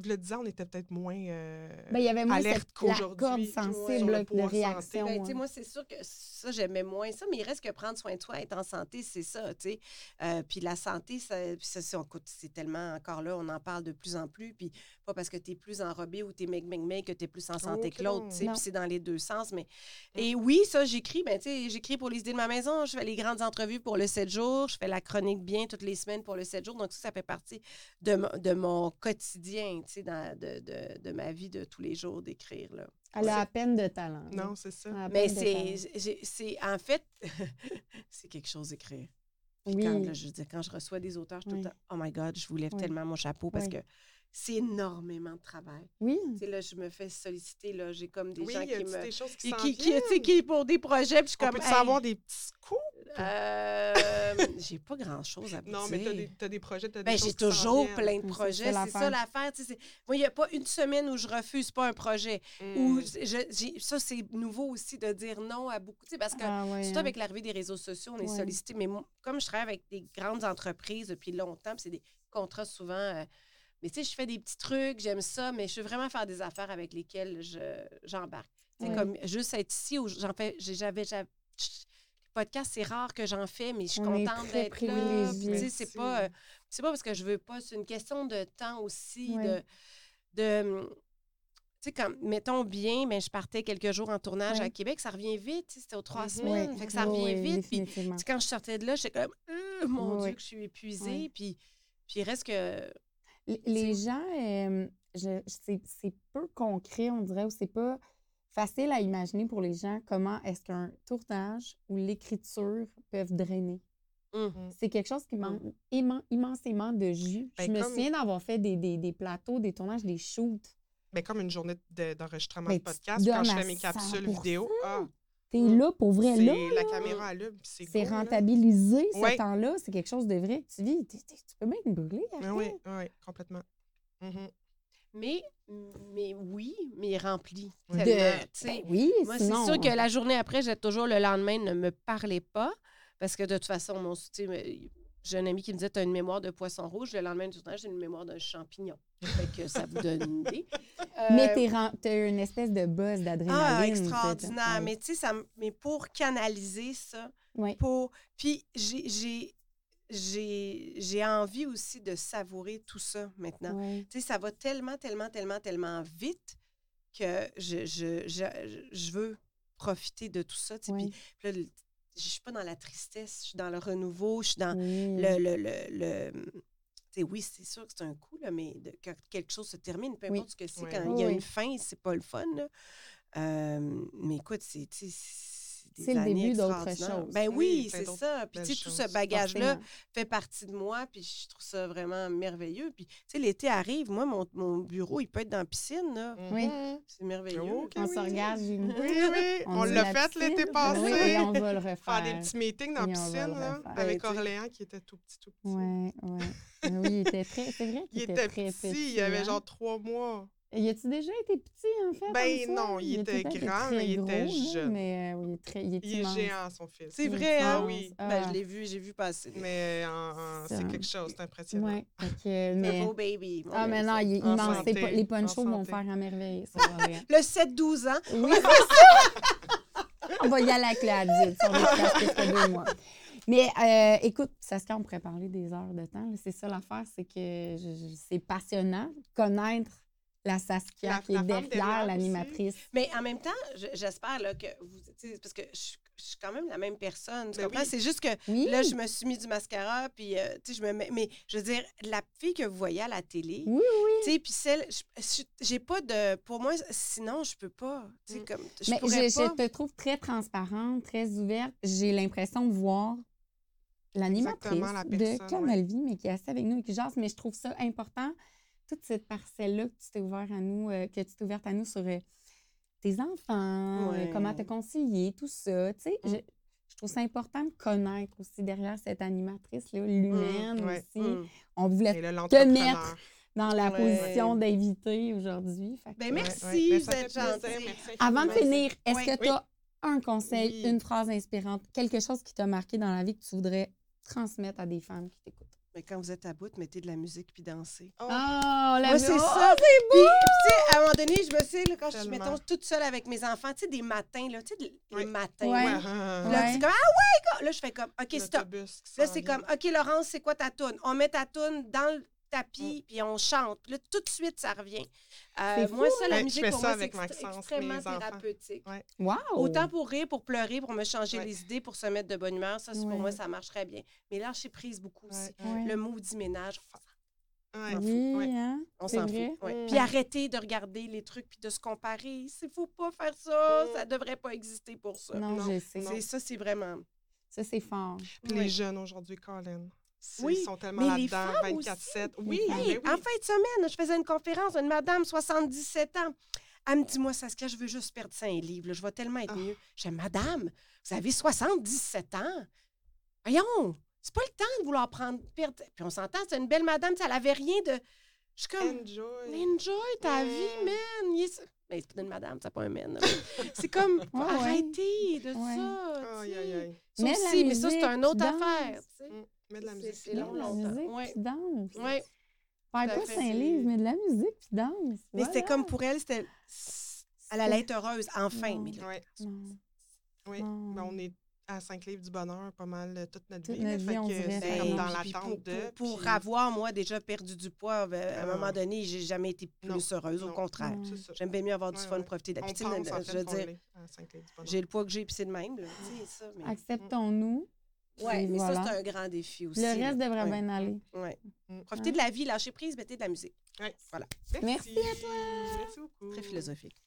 le 10 ans, on était peut-être moins euh, Ben, il y avait moins alerte qu'aujourd'hui. sensible de réaction. Ben, tu sais, hein. moi, c'est sûr que ça, j'aimais moins ça, mais il reste que prendre soin de soi, être en santé, c'est ça, tu sais. Euh, puis la santé, ça, ça, c'est, tellement, encore là, on en parle de plus en plus, puis pas parce que tu es plus enrobé ou tu es meg meg meg que tu es plus en santé que l'autre, tu sais, non. puis c'est dans les deux sens, mais... Et oui, ça, j'écris, ben, tu sais, j'écris pour les idées de ma maison, je fais les grandes entrevues pour le 7 jours, je fais la chronique bien toutes les semaines pour le 7 jours, donc ça, ça fait partie de, de mon quotidien, tu sais, dans- de, de, de ma vie de tous les jours d'écrire, là. Elle a à peine de talent. Non, c'est ça. Mais c'est en fait, c'est quelque chose d'écrire. Puis Oui. quand, là, je veux dire, quand je reçois des auteurs, je suis Oui. tout le temps, oh my God, je vous lève Oui. tellement mon chapeau parce que c'est énormément de travail. Oui. Tu sais, là, je me fais solliciter, là, j'ai comme des Oui, gens y a qui me... des choses qui Qui, qui, qui, viennent. tu sais, qui pour des projets, puis je suis comme, peut hey, savoir des petits coups? euh, j'ai pas grand-chose à vous Non, dire. mais t'as des, t'as des projets, t'as des Ben, choses j'ai toujours plein de projets. C'est ça l'affaire. tu sais, Moi, il n'y a pas une semaine où je refuse pas un projet. Mm. Ou je- ça, c'est nouveau aussi de dire non à beaucoup. Tu sais, parce que Ah, ouais, Surtout hein. avec l'arrivée des réseaux sociaux, on est Ouais. sollicité. Mais moi, comme je travaille avec des grandes entreprises depuis longtemps, puis c'est des contrats souvent. euh, mais tu sais, je fais des petits trucs, j'aime ça, mais je veux vraiment faire des affaires avec lesquelles je- j'embarque. Tu sais, Ouais. comme juste être ici, où j'en fais, j'ai- j'avais. podcasts, c'est rare que j'en fais, mais je suis On contente d'être là. c'est pas, euh, c'est pas parce que je veux pas, c'est une question de temps aussi, Ouais. de. de tu sais, quand, mettons bien, mais je partais quelques jours en tournage Ouais. à Québec, ça revient vite, tu sais, c'était aux trois Mhm. semaines, Ouais. fait que ça revient ouais, vite. Puis, quand je sortais de là, j'étais comme, Euh, mon Ouais. Dieu, que je suis épuisée. Puis, puis il reste que. Les- gens, euh, je- c'est c'est peu concret, on dirait, ou c'est pas facile à imaginer pour les gens comment est-ce qu'un tournage ou l'écriture peuvent drainer. hum, C'est quelque chose qui manque immen- immensément de jus. Ben, je me comme- souviens d'avoir fait des, des- des plateaux, des tournages, des shoots. Ben, comme une journée de- d'enregistrement Ben, de tu podcast, quand je à fais mes capsules 100%. vidéo. Ah, T'es Mm. là pour vrai, C'est là. la caméra allume, c'est rentabilisé, ce Ouais. temps-là. C'est quelque chose de vrai tu vis. T'es- tu peux te brûler après. Ah oui, oui, complètement. Mhm. Mais, mais oui, mais rempli. Oui. De... tu. Ben oui, Moi, c'est sûr que la journée après, j'ai toujours le lendemain ne me parlait pas. Parce que de toute façon, mon, tu mais j'ai un ami qui me disait Tu as une mémoire de poisson rouge. Le lendemain du tournage, j'ai une mémoire d'un champignon. Fait que ça vous donne une idée. Mais Euh, t'es ren- t'as une espèce de buzz d'adrénaline. Ah, extraordinaire. ouais. Mais tu sais, ça mais pour canaliser ça, Ouais. pour. Puis j'ai- j'ai. J'ai j'ai envie aussi de savourer tout ça maintenant. Ouais. Tu sais, ça va tellement, tellement, tellement, tellement vite que je, je, je, je veux profiter de tout ça. tu. Puis, là, je suis pas dans la tristesse, je suis dans le renouveau, je suis dans le... le, le, le- oui, c'est sûr que c'est un coup, là, mais de- quand quelque chose se termine, peu Oui. importe ce que c'est, quand Oui, il y a oui. une fin, c'est pas le fun. là. Euh, mais écoute, c'est... des C'est le début d'autre chose. Ben Oui, oui, c'est d'autres ça. Puis tu sais, tout ce bagage-là Forcément. fait partie de moi, puis je trouve ça vraiment merveilleux. Puis, tu sais, l'été arrive, moi, mon, mon bureau, il peut être dans la piscine, là. Oui. Mhm. C'est merveilleux. Ok, On oui. se regarde. Oui, oui, on, l'a la fait l'été passé. Oui, et on va le refaire. Faire des petits meetings dans la piscine, là, avec Ben, sais. Orléans qui était tout petit, tout petit. Ouais, ouais. Mais oui, il était très. C'est vrai qu'il était très petit, petit. il avait hein? genre trois mois. Y a-tu déjà été petit, en fait? Ben comme ça? non, il était grand, mais il était jeune. Mais euh, oui, il est, très, il est Il est immense. géant, son fils. C'est vrai, hein? immense. oui. Ben, Ah. je l'ai vu, j'ai vu passer. Mais en- en- C'est quelque chose, c'est impressionnant. Ouais, Un mais... beau baby. Ah, mais non, il est En immense. Santé, les en ponchos vont santé. faire à merveille. ça. Le 7-12 ans. Oui, c'est ça! on va y aller avec le adulte. On va deux mois. Mais euh, écoute, Saskia, on pourrait parler des heures de temps. C'est ça l'affaire, c'est que c'est passionnant de connaître la Saskia La- qui la est derrière l'animatrice. Mais en même temps, je- j'espère là, que vous. Parce que je, je suis quand même la même personne. Tu Ben comprends? oui. C'est juste que Oui, là, je me suis mis du mascara, puis euh, tu sais, je me mets. Mais je veux dire, la fille que vous voyez à la télé, oui, oui. tu sais, puis celle. J'ai pas de. Pour moi, sinon, je peux pas. Tu sais, Mm. comme. Je Mais pourrais je, pas. je te trouve très transparente, très ouverte. J'ai l'impression de voir l'animatrice la de Canal Vie, mais qui est assise avec nous et qui jase. Mais je trouve ça important, toute cette parcelle-là que tu t'es ouvert à nous, euh, que tu t'es ouverte à nous sur euh, tes enfants, euh, Ouais. comment te conseiller, tout ça. Tu sais, Mm. je, je trouve ça important de connaître aussi derrière cette animatrice-là, l'humaine ouais. aussi. Mm. On voulait te mettre dans la Ouais. position d'invité aujourd'hui. Ben, merci, ouais. Ben, vous fait êtes merci Avant de finir, est-ce Oui. que tu as un conseil, Oui. une phrase inspirante, quelque chose qui t'a marqué dans la vie que tu voudrais transmettre à des femmes qui t'écoutent? Mais quand vous êtes à bout, mettez de la musique puis dansez. Oh, Oh, la Moi, c'est ça. Puis, tu sais, à un moment donné, je me sais, là, quand je suis, mettons, toute seule avec mes enfants, tu sais, des matins, là, tu sais, les Oui. matins. Ouais. là. Ah, Là, Ouais. c'est comme, ah ouais! Là, je fais comme, OK, stop. Là, c'est vient. comme, OK, Laurence, c'est quoi ta toune? On met ta toune dans le Mm. tapis, puis on chante. Puis là, tout de suite, ça revient. Euh, moi, fou, ça, hein? la Ouais, je musique, fais pour ça moi, c'est extrêmement mes thérapeutique. Ouais. Wow! Autant pour rire, pour pleurer, pour me changer Ouais. les idées, pour se mettre de bonne humeur, ça, pour moi, ça marcherait bien. Mais lâcher prise beaucoup aussi. Le maudit ménage, ouais. Oui, Ouais. hein? on s'en fout. ouais. Mm. Puis arrêter de regarder les trucs puis de se comparer. Il faut pas faire ça. Mm. Ça devrait pas exister pour ça. Non, Non, je sais. C'est ça, c'est vraiment. Ça, c'est fort. Puis Ouais. les jeunes aujourd'hui, Colin. Oui, Ils sont tellement mais les là-dedans, femmes 24-7. aussi. Oui, Les mais Hey, oui. En fin de semaine, je faisais une conférence d'une madame, 77 ans. Elle me dit, moi, Saskia, je veux juste perdre 5 livres. là. Je vais tellement être Ah. mieux. Je dis, madame, vous avez 77 ans. Voyons, c'est pas le temps de vouloir prendre, perdre. Puis on s'entend, c'est une belle madame, elle avait rien de. Je suis comme, Enjoy. enjoy ta Mm. vie, man. Il est- Mais c'est pas une madame, c'est pas un man. C'est comme, ouais. arrêtez de Ouais. ça. Mets la aussi, mais ça, c'est une autre affaire. danse. tu sais. Mm. Mets de la C'est- musique. c'est long, longtemps. musique, Ouais. puis danse. À pas fait, cinq c'est- livres, mais de la musique, puis danse. Mais c'était comme pour elle, c'était. Elle allait être heureuse, enfin. Non. Mais là, Ouais, Non. oui. Non. Ben, on est à 5 livres du bonheur pas mal euh, toute notre Toute vie. notre Fait vie, que c'est comme dans l'attente pour, de. pour, puis- avoir, moi, déjà perdu du poids, euh, à un Ah. moment donné, j'ai jamais été plus Non, heureuse. Au contraire. Non. C'est ça. J'aime bien mieux avoir du Ouais, fun, ouais. profiter de la Je veux dire, l'est à 5 livres du bonheur. j'ai le poids que j'ai, puis c'est de même. Mais... Acceptons-nous. Ouais, Et mais voilà. ça, c'est un grand défi aussi. Le là. reste devrait Ouais. bien aller. Ouais. Profitez de la vie, lâchez prise, mettez de la musique. Ouais. Voilà. Merci à toi. Merci beaucoup. Très philosophique.